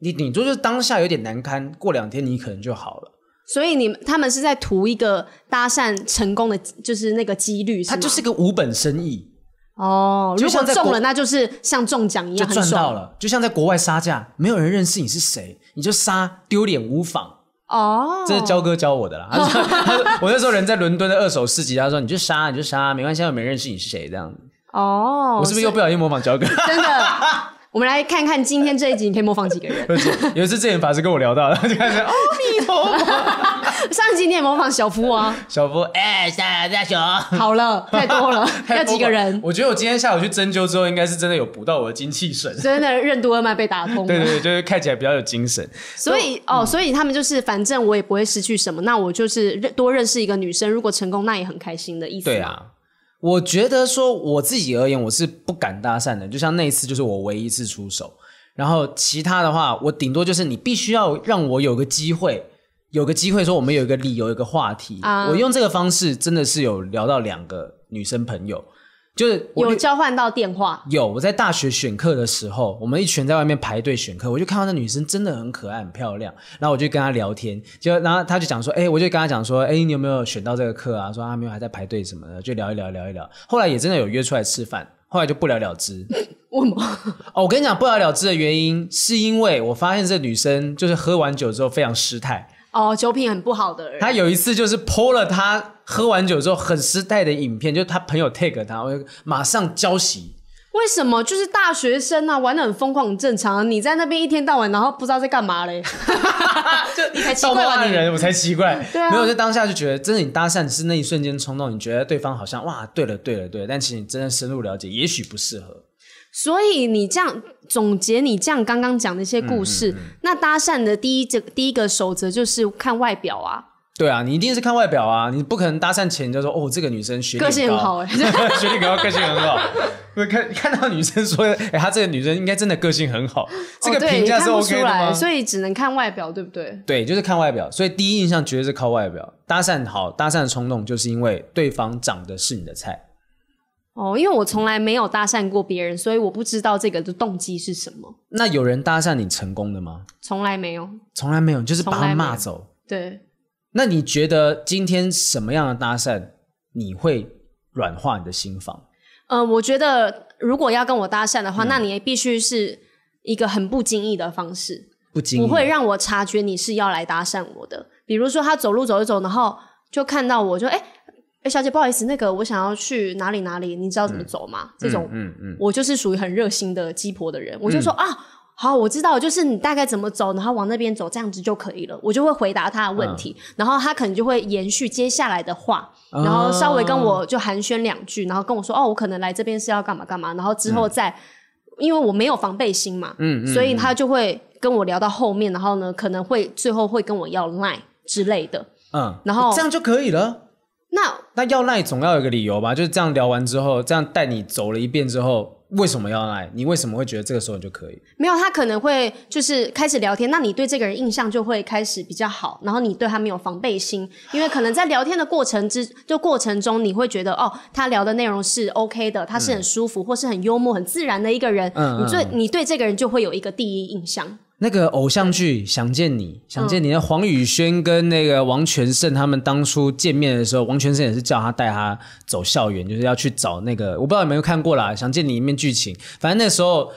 A: 你你就是当下有点难堪，过两天你可能就好了。
B: 所以你他们是在图一个搭讪成功的，就是那个几率，
A: 它就是个无本生意。
B: 哦，如果中了，那就是像中奖一样，
A: 就赚到了。就像在国外杀价，没有人认识你是谁，你就杀，丢脸无妨。哦，这是焦哥教我的啦。他说，他说我那时候人在伦敦的二手市集，他说你就杀，你就杀，没关系，又没人认识你是谁这样子。哦，我是不是又不小心模仿焦哥？
B: 真的。我们来看看今天这一集，你可以模仿几个人？[LAUGHS]
A: 有一次，智妍法师跟我聊到，然后就开始阿弥陀佛。[LAUGHS] [LAUGHS]
B: 上一集你也模仿小夫啊？
A: 小夫，哎，大大熊。
B: 好了，太多了，要几个人？
A: 我觉得我今天下午去针灸之后，应该是真的有补到我的精气神，
B: 真的任督二脉被打通。
A: 对对对，就是看起来比较有精神。
B: 所以哦，所以他们就是，反正我也不会失去什么，那我就是认多认识一个女生，如果成功，那也很开心的意思。
A: 对啊。我觉得说我自己而言，我是不敢搭讪的。就像那一次，就是我唯一一次出手。然后其他的话，我顶多就是你必须要让我有个机会，有个机会说我们有一个理由，有一个话题。Uh, 我用这个方式真的是有聊到两个女生朋友。就是
B: 有交换到电话，
A: 有我在大学选课的时候，我们一群在外面排队选课，我就看到那女生真的很可爱、很漂亮，然后我就跟她聊天，就然后她就讲说，哎、欸，我就跟她讲说，哎、欸，你有没有选到这个课啊？说她没有，还在排队什么的，就聊一聊，聊一聊。后来也真的有约出来吃饭，后来就不了了之。
B: 为什么？
A: 哦，我跟你讲，不了了之的原因是因为我发现这女生就是喝完酒之后非常失态。
B: 哦，酒品很不好的人。
A: 她有一次就是 po 了他喝完酒之后很失态的影片，就是他朋友 take 他，我就马上浇熄。
B: 为什么？就是大学生啊，玩的很疯狂，很正常啊。你在那边一天到晚，然后不知道在干嘛嘞？[LAUGHS] 就你才奇怪吧？
A: 人我才奇怪。
B: 对啊，
A: 没有在当下就觉得，真的你搭讪是那一瞬间冲动，你觉得对方好像哇，对了对了对了，但其实你真的深入了解，也许不适合。
B: 所以你这样总结，你这样刚刚讲的一些故事，嗯嗯嗯，那搭讪的第一这第一个守则就是看外表啊。对
A: 啊，你一定是看外表啊，你不可能搭讪前就说哦，这个女生学历
B: 个性很好哎，[LAUGHS]
A: 学历高，个性很好。[LAUGHS] 看看到女生说，哎，她这个女生应该真的个性很好，这个评价是 OK 的吗？
B: 所以只能看外表，对不对？
A: 对，就是看外表。所以第一印象绝对是靠外表。搭讪好，搭讪的冲动就是因为对方长得是你的菜。
B: 哦，因为我从来没有搭讪过别人，所以我不知道这个的动机是什么。
A: 那有人搭讪你成功的吗？
B: 从来没有，
A: 从来没有，就是把他骂走。
B: 对。
A: 那你觉得今天什么样的搭讪你会软化你的心房？
B: 呃，我觉得如果要跟我搭讪的话，嗯、那你也必须是一个很不经意的方式，
A: 不经意，
B: 不会让我察觉你是要来搭讪我的。比如说他走路走一走，然后就看到我就哎。诶哎，小姐，不好意思，那个我想要去哪里哪里，你知道怎么走吗？嗯、这种，嗯嗯，嗯我就是属于很热心的鸡婆的人，嗯、我就说啊，好，我知道，就是你大概怎么走，然后往那边走，这样子就可以了。我就会回答他的问题，嗯、然后他可能就会延续接下来的话，然后稍微跟我就寒暄两句，然后跟我说，哦，我可能来这边是要干嘛干嘛，然后之后再，嗯、因为我没有防备心嘛，嗯，嗯所以他就会跟我聊到后面，然后呢，可能会最后会跟我要 line 之类的，嗯，然后
A: 这样就可以了。
B: 那
A: 那要赖总要有个理由吧？就是这样聊完之后，这样带你走了一遍之后，为什么要赖？你为什么会觉得这个时候你就可以？
B: 没有，他可能会就是开始聊天，那你对这个人印象就会开始比较好，然后你对他没有防备心，因为可能在聊天的过程之就过程中，你会觉得哦，他聊的内容是 OK 的，他是很舒服、嗯、或是很幽默、很自然的一个人，嗯嗯，你对你对这个人就会有一个第一印象。
A: 那个偶像剧《想见你》，想见你，那黄宇轩跟那个王全胜他们当初见面的时候，王全胜也是叫他带他走校园，就是要去找那个，我不知道有没有看过啦，《想见你》里面剧情，反正那时候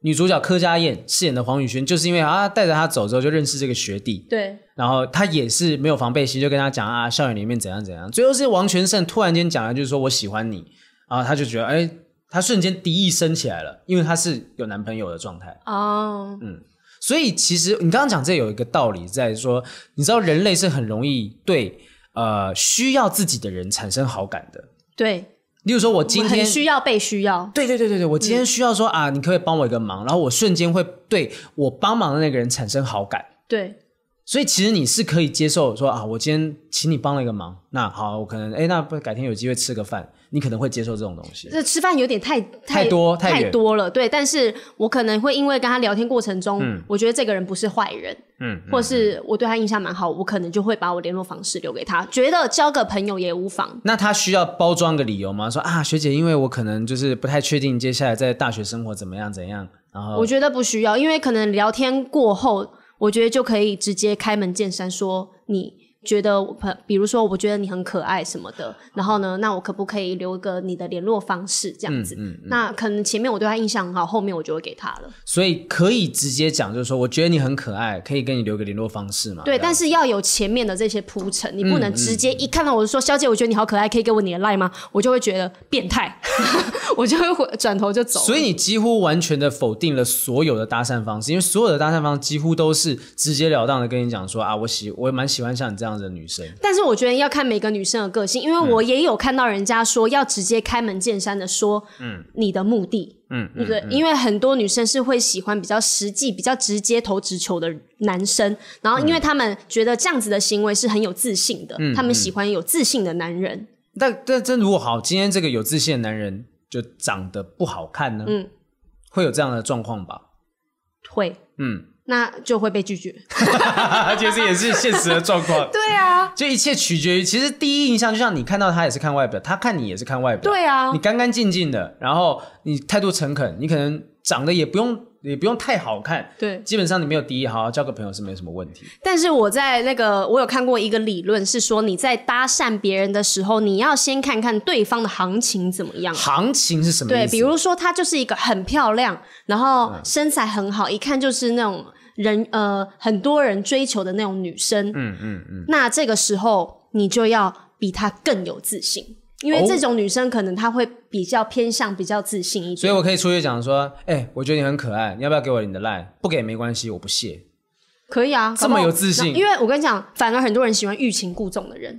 A: 女主角柯佳燕饰演的黄宇轩，就是因为啊带着他走之后就认识这个学弟，
B: 对，
A: 然后他也是没有防备心，就跟他讲啊校园里面怎样怎样，最后是王全胜突然间讲了，就是说我喜欢你，然后他就觉得哎，他瞬间敌意升起来了，因为他是有男朋友的状态。哦，嗯。所以其实你刚刚讲这有一个道理在说，你知道人类是很容易对呃需要自己的人产生好感的。
B: 对，
A: 例如说我今天
B: 很需要被需要。
A: 对对对对对，我今天需要说、嗯、啊，你可不可以帮我一个忙？然后我瞬间会对我帮忙的那个人产生好感。
B: 对，
A: 所以其实你是可以接受说啊，我今天请你帮了一个忙，那好，我可能哎，那不改天有机会吃个饭，你可能会接受这种东西。
B: 这吃饭有点太
A: 太，太多太，
B: 太多了，对。但是我可能会因为跟他聊天过程中，嗯、我觉得这个人不是坏人，嗯，或是我对他印象蛮好，我可能就会把我联络方式留给他，觉得交个朋友也无妨。
A: 那他需要包装个理由吗？说啊，学姐，因为我可能就是不太确定接下来在大学生活怎么样怎样，然后我
B: 觉得不需要，因为可能聊天过后。我觉得就可以直接开门见山说你。觉得，比如说，我觉得你很可爱什么的，然后呢，那我可不可以留个你的联络方式这样子？嗯嗯嗯、那可能前面我对他印象很好，后面我就会给他了。
A: 所以可以直接讲，就是说，我觉得你很可爱，可以跟你留个联络方式嘛？
B: 对，但是要有前面的这些铺陈，你不能直接一看到我就说，小姐，我觉得你好可爱，可以给我你的 line 吗？我就会觉得变态，[LAUGHS] 我就会转头就走。
A: 所以你几乎完全的否定了所有的搭讪方式，因为所有的搭讪方式几乎都是直截了当的跟你讲说啊，我喜，我蛮喜欢像你这样的女生。
B: 但是我觉得要看每个女生的个性，因为我也有看到人家说要直接开门见山的说，嗯，你的目的，嗯，对不对？因为很多女生是会喜欢比较实际、比较直接投直球的男生，然后因为他们觉得这样子的行为是很有自信的，他们喜欢有自信的男人。
A: 但但真如果好，今天这个有自信的男人就长得不好看呢？嗯，会有这样的状况吧？
B: 会，嗯。那就会被拒绝，[LAUGHS]
A: 其实也是现实的状况。[LAUGHS]
B: 对啊，
A: 就一切取决于，其实第一印象就像你看到他也是看外表，他看你也是看外表。
B: 对啊，
A: 你干干净净的，然后你态度诚恳，你可能长得也不用也不用太好看。
B: 对，
A: 基本上你没有敌意，好好交个朋友是没什么问题。
B: 但是我在那个我有看过一个理论，是说你在搭讪别人的时候，你要先看看对方的行情怎么样。
A: 行情是什么意思？
B: 对，比如说她就是一个很漂亮，然后身材很好，嗯、一看就是那种。人呃，很多人追求的那种女生，嗯嗯嗯，嗯那这个时候你就要比她更有自信，因为这种女生可能她会比较偏向比较自信一点。
A: 所以我可以出去讲说，哎、欸，我觉得你很可爱，你要不要给我你的 line？不给没关系，我不屑。
B: 可以啊，
A: 这么有自信。
B: 因为我跟你讲，反而很多人喜欢欲擒故纵的人。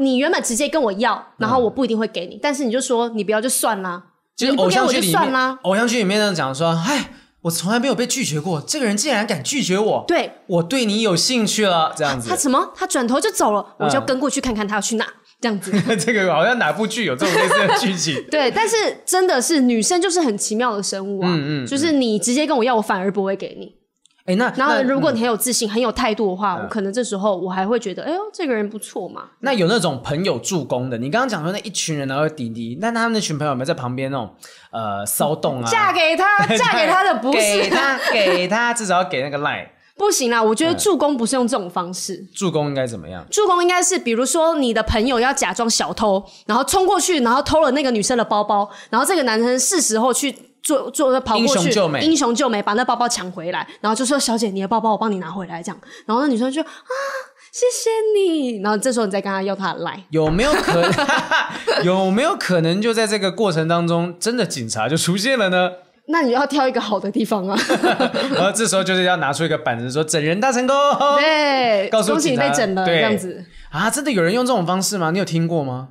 B: 你原本直接跟我要，然后我不一定会给你，嗯、但是你就说你不要就算啦，
A: 就是偶像剧里面，偶像剧里面讲说，哎。我从来没有被拒绝过，这个人竟然敢拒绝我！
B: 对，
A: 我对你有兴趣了，这样子。
B: 他，什么？他转头就走了，嗯、我就跟过去看看他要去哪，这样子。[LAUGHS]
A: 这个好像哪部剧有这种类似的剧情？[LAUGHS]
B: 对，但是真的是女生就是很奇妙的生物啊，嗯嗯嗯，就是你直接跟我要，我反而不会给你。
A: 哎，那
B: 然后如果你很有自信、嗯、很有态度的话，我可能这时候我还会觉得，哎呦，这个人不错嘛。
A: 那有那种朋友助攻的，你刚刚讲说那一群人然后滴滴，那他们那群朋友有没有在旁边那种呃骚动啊？
B: 嫁给他，[LAUGHS] 嫁给他的不是
A: 给他，给他至少要给那个 line。[LAUGHS]
B: 不行啦，我觉得助攻不是用这种方式。
A: 嗯、助攻应该怎么样？
B: 助攻应该是比如说你的朋友要假装小偷，然后冲过去，然后偷了那个女生的包包，然后这个男生是时候去。做做跑过去，英雄救美，英雄救美，把那包包抢回来，然后就说：“小姐，你的包包我帮你拿回来。”这样，然后那女生就啊，谢谢你。然后这时候你再跟他要他的赖，
A: 有没有可能？[LAUGHS] 有没有可能就在这个过程当中，真的警察就出现了呢？
B: 那你要挑一个好的地方啊。[LAUGHS]
A: 然后这时候就是要拿出一个板子说：“整人大成功。”
B: 对，
A: 告诉
B: 恭喜你被整了，对这样子
A: 啊？真的有人用这种方式吗？你有听过吗？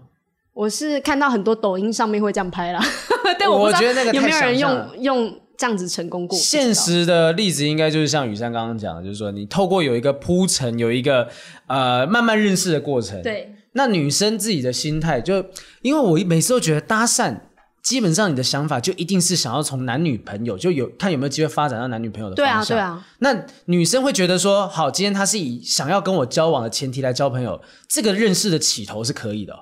B: 我是看到很多抖音上面会这样拍啦，[LAUGHS] 但我不知道有没有人用用这样子成功过。
A: 现实的例子应该就是像雨珊刚刚讲的，就是说你透过有一个铺陈，有一个呃慢慢认识的过程。
B: 对，
A: 那女生自己的心态就，因为我每次都觉得搭讪，基本上你的想法就一定是想要从男女朋友就有看有没有机会发展到男女朋友的方向。
B: 对啊，对啊。
A: 那女生会觉得说，好，今天她是以想要跟我交往的前提来交朋友，这个认识的起头是可以的。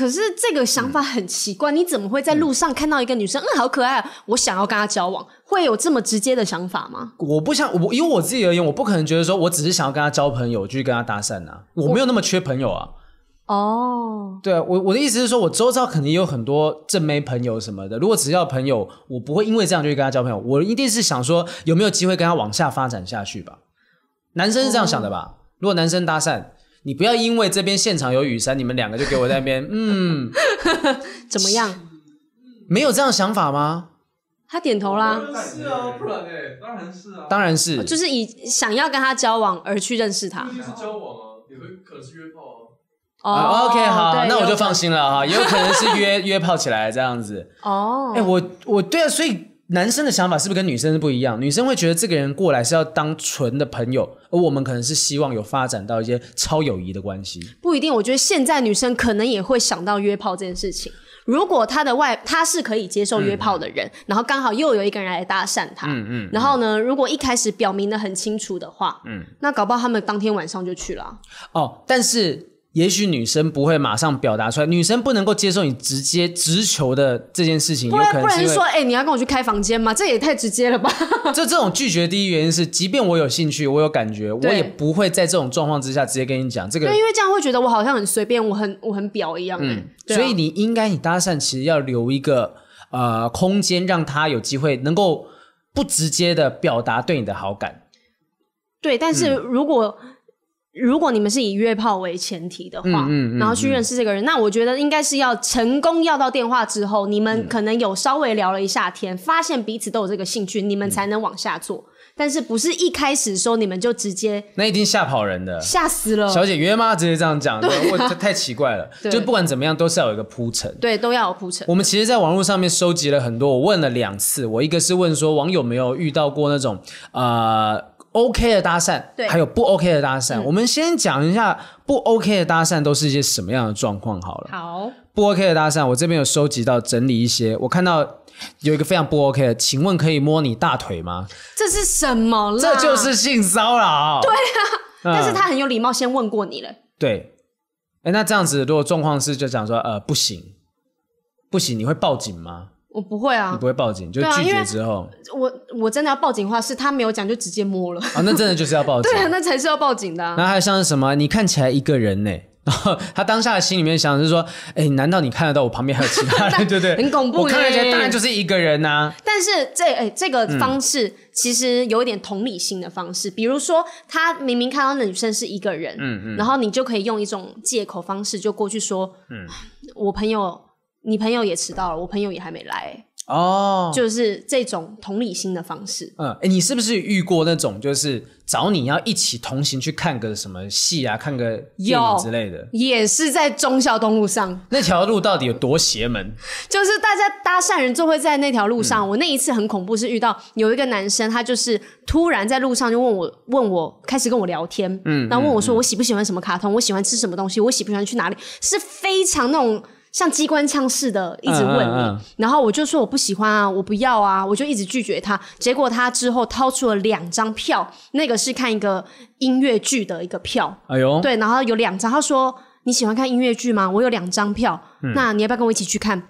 B: 可是这个想法很奇怪，嗯、你怎么会在路上看到一个女生，嗯，好可爱，我想要跟她交往，会有这么直接的想法吗？
A: 我不想，我因为我自己而言，我不可能觉得说我只是想要跟她交朋友，就去跟她搭讪啊，我没有那么缺朋友啊。
B: 哦，
A: 对啊，我我的意思是说，我周遭肯定有很多正妹朋友什么的，如果只要朋友，我不会因为这样就去跟她交朋友，我一定是想说有没有机会跟她往下发展下去吧。男生是这样想的吧？哦、如果男生搭讪。你不要因为这边现场有雨山，你们两个就给我在那边，[LAUGHS] 嗯，
B: 怎么样？
A: 没有这样想法吗？
B: 他点头啦。
C: 是啊，不然呢？当然是啊。
A: 当然是。
B: 就是以想要跟他交往而去认识他。
C: 不一定是交往啊，也会可能是约炮啊。
A: 哦，OK，好，那我就放心了哈，也有可能是约 [LAUGHS] 约炮起来这样子。哦。哎，我我对啊，所以男生的想法是不是跟女生是不一样？女生会觉得这个人过来是要当纯的朋友，而我们可能是希望有发展到一些超友谊的关系。
B: 不一定，我觉得现在女生可能也会想到约炮这件事情。如果他的外他是可以接受约炮的人，嗯、然后刚好又有一个人来搭讪他，嗯嗯，然后呢，如果一开始表明的很清楚的话，嗯，那搞不好他们当天晚上就去了。
A: 哦，但是。也许女生不会马上表达出来，女生不能够接受你直接直球的这件事情，
B: 不然不然说，哎、欸，你要跟我去开房间吗？这也太直接了吧！
A: 就这种拒绝，第一原因是，即便我有兴趣，我有感觉，我也不会在这种状况之下直接跟你讲这个。
B: 对，因为这样会觉得我好像很随便，我很我很表一样。嗯，
A: 啊、所以你应该，你搭讪其实要留一个呃空间，让他有机会能够不直接的表达对你的好感。
B: 对，但是如果。嗯如果你们是以约炮为前提的话，嗯嗯嗯、然后去认识这个人，嗯、那我觉得应该是要成功要到电话之后，你们可能有稍微聊了一下天，嗯、发现彼此都有这个兴趣，你们才能往下做。嗯、但是不是一开始说你们就直接，
A: 那一定吓跑人的，
B: 吓死了。
A: 小姐约吗？直接这样讲，对，这太奇怪了。[LAUGHS] 就不管怎么样，都是要有一个铺陈，
B: 对，都要有铺陈。
A: 我们其实，在网络上面收集了很多，我问了两次，我一个是问说网友没有遇到过那种呃。OK 的搭讪，对，还有不 OK 的搭讪。嗯、我们先讲一下不 OK 的搭讪都是一些什么样的状况好了。
B: 好，
A: 不 OK 的搭讪，我这边有收集到整理一些。我看到有一个非常不 OK 的，请问可以摸你大腿吗？
B: 这是什么啦？
A: 这就是性骚扰。
B: 对啊，嗯、但是他很有礼貌，先问过你了。
A: 对，哎，那这样子，如果状况是就讲说，呃，不行，不行，你会报警吗？
B: 我不会啊，
A: 你不会报警，就拒绝之后，啊、
B: 我我真的要报警的话，是他没有讲就直接摸了
A: 啊，那真的就是要报 [LAUGHS] 警，
B: 对啊，那才是要报警的、啊。
A: 那还有像是什么？你看起来一个人呢，然后他当下的心里面想的是说，哎，难道你看得到我旁边还有其他人？[LAUGHS] 对不对？
B: 很恐怖，
A: 我看起来当然就是一个人呐、啊。
B: 但是这哎，这个方式其实有一点同理心的方式，嗯、比如说他明明看到那女生是一个人，嗯嗯，然后你就可以用一种借口方式就过去说，嗯，我朋友。你朋友也迟到了，我朋友也还没来哦，就是这种同理心的方式。
A: 嗯，哎，你是不是遇过那种，就是找你要一起同行去看个什么戏啊，看个电影之类的？
B: 也是在忠孝东路上。
A: 那条路到底有多邪门？[LAUGHS]
B: 就是大家搭讪人就会在那条路上。嗯、我那一次很恐怖，是遇到有一个男生，他就是突然在路上就问我，问我开始跟我聊天，嗯，然后问我说我喜不喜欢什么卡通，我喜欢吃什么东西，我喜不喜欢去哪里，是非常那种。像机关枪似的一直问你，嗯嗯嗯、然后我就说我不喜欢啊，我不要啊，我就一直拒绝他。结果他之后掏出了两张票，那个是看一个音乐剧的一个票。哎呦，对，然后有两张，他说。你喜欢看音乐剧吗？我有两张票，嗯、那你要不要跟我一起去看？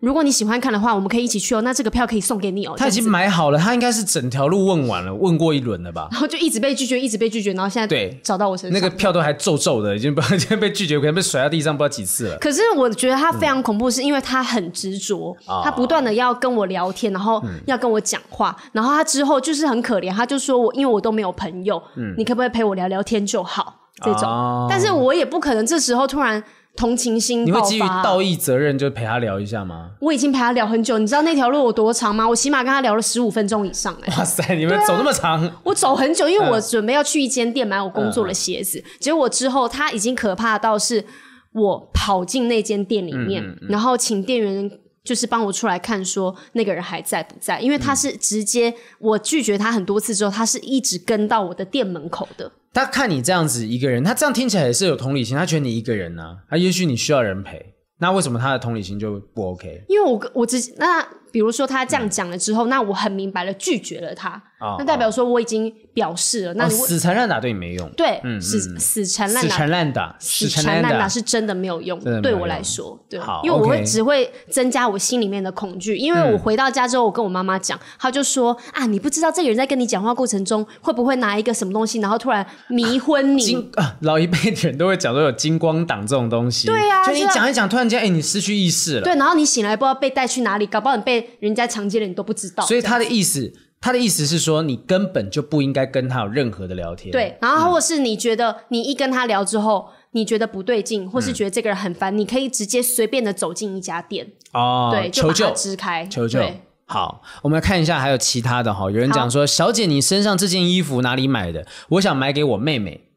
B: 如果你喜欢看的话，我们可以一起去哦。那这个票可以送给你哦。
A: 他已经买好了，他应该是整条路问完了，问过一轮了吧？
B: 然后就一直被拒绝，一直被拒绝，然后现在对找到我身上，
A: 那个票都还皱皱的，已经不知道 [LAUGHS] 被拒绝，可能被甩到地上不知道几次了。
B: 可是我觉得他非常恐怖，是因为他很执着，嗯、他不断的要跟我聊天，然后要跟我讲话，嗯、然后他之后就是很可怜，他就说我因为我都没有朋友，嗯、你可不可以陪我聊聊天就好？这种，哦、但是我也不可能这时候突然。同情心，
A: 你会基于道义责任就陪他聊一下吗？
B: 我已经陪他聊很久，你知道那条路有多长吗？我起码跟他聊了十五分钟以上哎！
A: 哇塞，你们走那么长？啊、
B: 我走很久，因为我准备要去一间店买我工作的鞋子。嗯、结果之后他已经可怕到是，我跑进那间店里面，嗯嗯嗯、然后请店员就是帮我出来看，说那个人还在不在？因为他是直接我拒绝他很多次之后，他是一直跟到我的店门口的。
A: 他看你这样子一个人，他这样听起来也是有同理心。他觉得你一个人呢、啊，他也许你需要人陪，那为什么他的同理心就不 OK？
B: 因为我我只那。比如说他这样讲了之后，嗯、那我很明白了拒绝了他，哦、那代表说我已经表示了。哦、那你
A: 死缠烂打对你没用。
B: 对，嗯、死死缠烂打，
A: 死缠烂打，
B: 死缠烂打是真的没有用，对我来说，对，好因为我会只会增加我心里面的恐惧。因为我回到家之后，我跟我妈妈讲，她就说啊，你不知道这个人在跟你讲话过程中会不会拿一个什么东西，然后突然迷昏你。
A: 啊，[LAUGHS] 啊，老一辈的人都会讲说有金光党这种东西。
B: 对呀、啊，
A: 就你讲一讲，突然间哎，你失去意识了。
B: 对，然后你醒来不知道被带去哪里，搞不好你被人家强奸了。你都不知道，
A: 所以他的意思，他的意思是说，你根本就不应该跟他有任何的聊天。
B: 对，然后或是你觉得你一跟他聊之后，嗯、你觉得不对劲，或是觉得这个人很烦，嗯、你可以直接随便的走进一家店哦，对，求救，支开，
A: 求救。好，我们来看一下，还有其他的哈。有人讲说，小姐，你身上这件衣服哪里买的？我想买给我妹妹。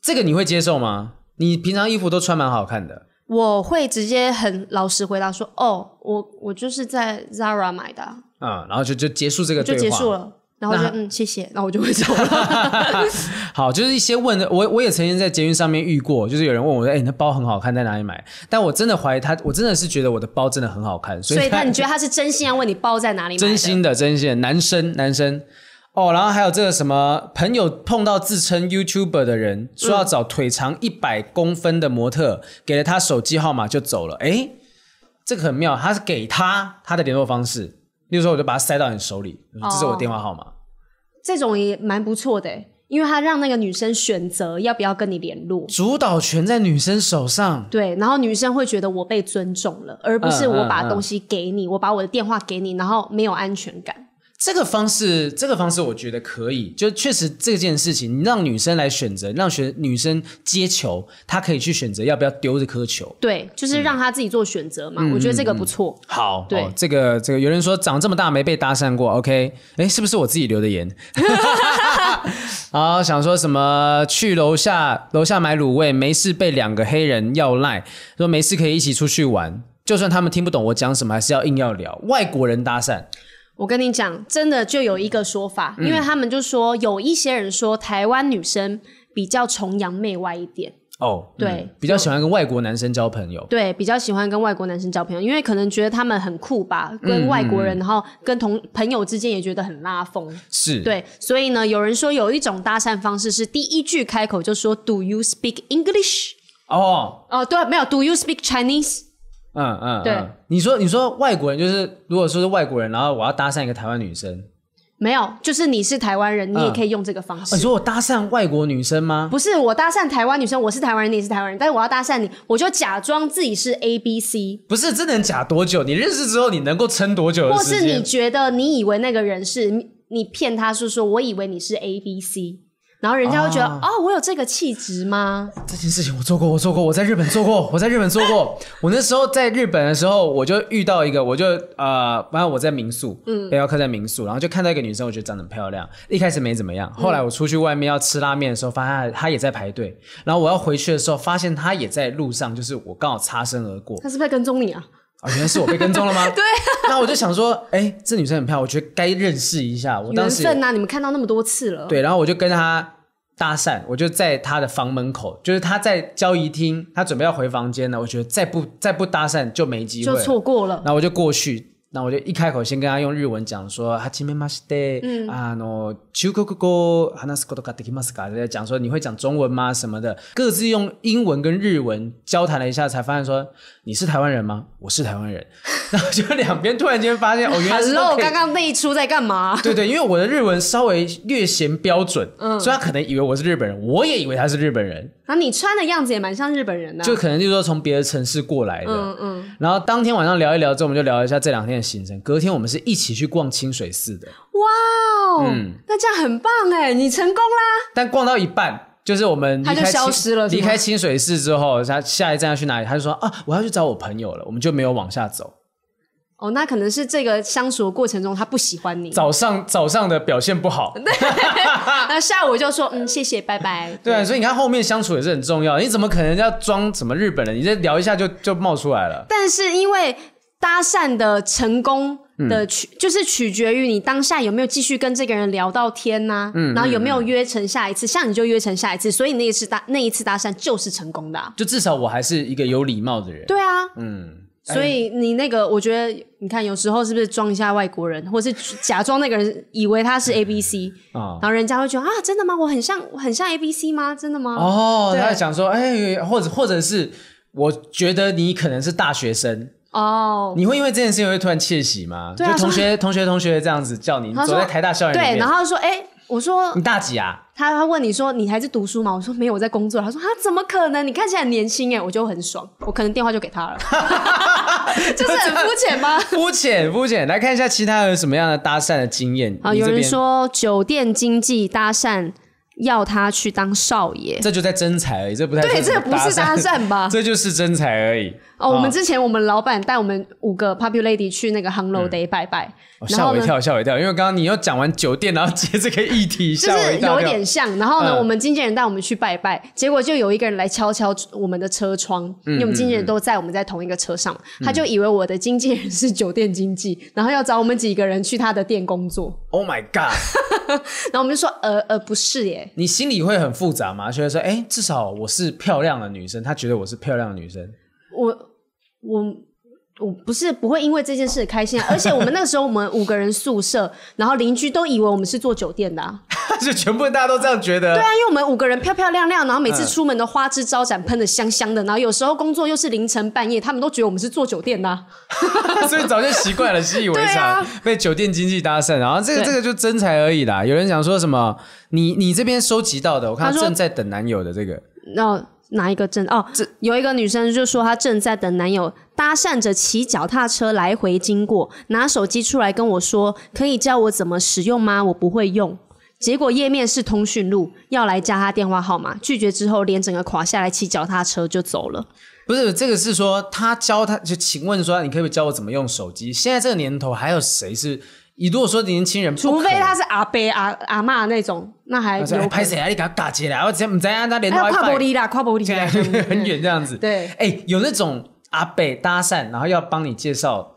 A: 这个你会接受吗？你平常衣服都穿蛮好看的。
B: 我会直接很老实回答说：“哦，我我就是在 Zara 买的。”
A: 嗯，然后就就结束这个
B: 就
A: 对话，
B: 结束了。然后就嗯，谢谢，然后我就会走了。[LAUGHS]
A: 好，就是一些问的，我我也曾经在捷运上面遇过，就是有人问我说：“哎、欸，你的包很好看，在哪里买？”但我真的怀疑他，我真的是觉得我的包真的很好看，所以
B: 所以
A: 他
B: 那你觉得他是真心要问你包在哪里买？
A: 真心的，真心的，男生男生哦，然后还有这个什么朋友碰到自称 YouTuber 的人，说要找腿长一百公分的模特，嗯、给了他手机号码就走了。哎，这个很妙，他是给他他的联络方式。例如说，我就把它塞到你手里，这是我电话号码。哦、
B: 这种也蛮不错的，因为他让那个女生选择要不要跟你联络，
A: 主导权在女生手上。
B: 对，然后女生会觉得我被尊重了，而不是我把东西给你，我把我的电话给你，然后没有安全感。
A: 这个方式，这个方式我觉得可以。就确实这件事情，你让女生来选择，让选女生接球，她可以去选择要不要丢这颗球。
B: 对，就是让她自己做选择嘛。嗯、我觉得这个不错。
A: 嗯嗯、好，
B: 对，
A: 哦、这个这个有人说长这么大没被搭讪过，OK？哎，是不是我自己留的言？[LAUGHS] 好，想说什么？去楼下楼下买卤味，没事被两个黑人要赖，说没事可以一起出去玩，就算他们听不懂我讲什么，还是要硬要聊。外国人搭讪。
B: 我跟你讲，真的就有一个说法，嗯、因为他们就说有一些人说台湾女生比较崇洋媚外一点。
A: 哦，
B: 对、
A: 嗯，比较喜欢跟外国男生交朋友，
B: 对，比较喜欢跟外国男生交朋友，因为可能觉得他们很酷吧，跟外国人，嗯、然后跟同朋友之间也觉得很拉风，
A: 是。
B: 对，所以呢，有人说有一种搭讪方式是第一句开口就说 “Do you speak English？”
A: 哦。
B: 哦，对，没有 “Do you speak Chinese？”
A: 嗯嗯，
B: 对，
A: 你说你说外国人就是，如果说是外国人，然后我要搭讪一个台湾女生，
B: 没有，就是你是台湾人，你也可以用这个方式。
A: 你说我搭讪外国女生吗？
B: 不是，我搭讪台湾女生，我是台湾人，你也是台湾人，但是我要搭讪你，我就假装自己是 A B C。
A: 不是，这能假多久？你认识之后，你能够撑多久？
B: 或是你觉得你以为那个人是你骗他，是说我以为你是 A B C。然后人家会觉得，哦，哦，我有这个气质吗？
A: 这件事情我做过，我做过，我在日本做过，[LAUGHS] 我在日本做过。[LAUGHS] 我那时候在日本的时候，我就遇到一个，我就呃，反正我在民宿，嗯，背包客在民宿，然后就看到一个女生，我觉得长得很漂亮。一开始没怎么样，后来我出去外面要吃拉面的时候，发现她也在排队。然后我要回去的时候，发现她也在路上，就是我刚好擦身而过。
B: 她是不是在跟踪你啊？
A: 啊，原来是我被跟踪了吗？[LAUGHS]
B: 对。
A: 那我就想说，哎，这女生很漂亮，我觉得该认识一下。我当时
B: 缘分啊，你们看到那么多次了。
A: 对，然后我就跟她。搭讪，我就在她的房门口，就是她在交谊厅，她准备要回房间了。我觉得再不再不搭讪就没机会，
B: 就错过了。
A: 然后我就过去。那我就一开口先跟他用日文讲说，はじめまして，啊，喏，中国语话すことができますか？在讲说你会讲中文吗？什么的，各自用英文跟日文交谈了一下，才发现说你是台湾人吗？我是台湾人。[LAUGHS] 然后就两边突然间发现，哦，原来是。
B: Hello，刚刚那一出在干嘛？
A: 对对，因为我的日文稍微略显标准，嗯，所以他可能以为我是日本人，我也以为他是日本人。
B: 啊，你穿的样子也蛮像日本人的，
A: 就可能就是说从别的城市过来的，嗯嗯。然后当天晚上聊一聊之后，我们就聊一下这两天 的行程。隔天我们是一起去逛清水寺的。
B: 哇哦，嗯，那这样很棒哎，你成功啦！
A: 但逛到一半，就是我们
B: 他就消失了，
A: 离开清水寺之后，他下一站要去哪里？他就说啊，我要去找我朋友了，我们就没有往下走。
B: 哦，那可能是这个相处的过程中他不喜欢你。
A: 早上早上的表现不好，[LAUGHS]
B: 那下午就说嗯谢谢拜拜。[LAUGHS]
A: 对啊，所以你看后面相处也是很重要。你怎么可能要装什么日本人？你这聊一下就就冒出来了。
B: 但是因为搭讪的成功的取、嗯、就是取决于你当下有没有继续跟这个人聊到天呐、啊，嗯，然后有没有约成下一次，嗯、像你就约成下一次，所以那一次搭那一次搭讪就是成功的、啊。
A: 就至少我还是一个有礼貌的人。
B: 对啊，嗯。所以你那个，我觉得你看，有时候是不是装一下外国人，或是假装那个人以为他是 A B C 啊，然后人家会觉得啊，真的吗？我很像，我很像 A B C 吗？真的吗？
A: 哦，他在讲说，哎，或者或者是，我觉得你可能是大学生哦，你会因为这件事情会突然窃喜吗？就同学同学同学这样子叫你，走在台大校园里面，
B: 对，然后说，哎。我说
A: 你大几啊？
B: 他他问你说你还在读书吗？我说没有，我在工作。他说啊怎么可能？你看起来很年轻哎，我就很爽。我可能电话就给他了，[LAUGHS] [LAUGHS] 就是很肤浅吗？[LAUGHS]
A: 肤浅肤浅。来看一下其他有什么样的搭讪的经验。
B: 啊，有人说酒店经济搭讪要他去当少爷。
A: 这就在真才而已，这不太
B: 对，这不是搭讪吧？[LAUGHS]
A: 这就是真才而已。
B: 哦，我们之前我们老板带我们五个 Popular Lady 去那个 Hello Day 拜拜，
A: 吓我一跳，吓我一跳，因为刚刚你又讲完酒店，然后接这个议题，
B: 就是有点像。然后呢，我们经纪人带我们去拜拜，结果就有一个人来敲敲我们的车窗，因为我们经纪人都在我们在同一个车上，他就以为我的经纪人是酒店经纪，然后要找我们几个人去他的店工作。
A: Oh my god！[LAUGHS]
B: 然后我们就说，呃呃，不是耶。
A: 你心里会很复杂吗？觉得说，哎，至少我是漂亮的女生，他觉得我是漂亮的女生，
B: 我。我我不是不会因为这件事开心，啊而且我们那个时候我们五个人宿舍，然后邻居都以为我们是做酒店的，啊，[LAUGHS]
A: 就全部大家都这样觉得。
B: 对啊，因为我们五个人漂漂亮亮，然后每次出门都花枝招展，喷的香香的，然后有时候工作又是凌晨半夜，他们都觉得我们是做酒店的，啊，[LAUGHS]
A: 所以早就习惯了，习以为常，[LAUGHS] 啊，被酒店经济搭讪，然后这个这个就真才而已啦。有人讲说什么，你你这边收集到的，我看正在等男友的这个，
B: 那。哪一个正哦？这有一个女生就说她正在等男友搭讪着骑脚踏车来回经过，拿手机出来跟我说：“可以教我怎么使用吗？我不会用。”结果页面是通讯录，要来加他电话号码，拒绝之后脸整个垮下来，骑脚踏车就走了。
A: 不是这个是说他教他就请问说你可不可以教我怎么用手机？现在这个年头还有谁是？你如果说年轻人，
B: 除非他是阿伯阿阿妈那种，那还有
A: 拍谁啊？你给他打起来，我直接不知道他连跨
B: 玻璃啦，跨玻璃，[LAUGHS]
A: 很远这样子。
B: 对，
A: 哎，有那种阿北搭讪，然后要帮你介绍。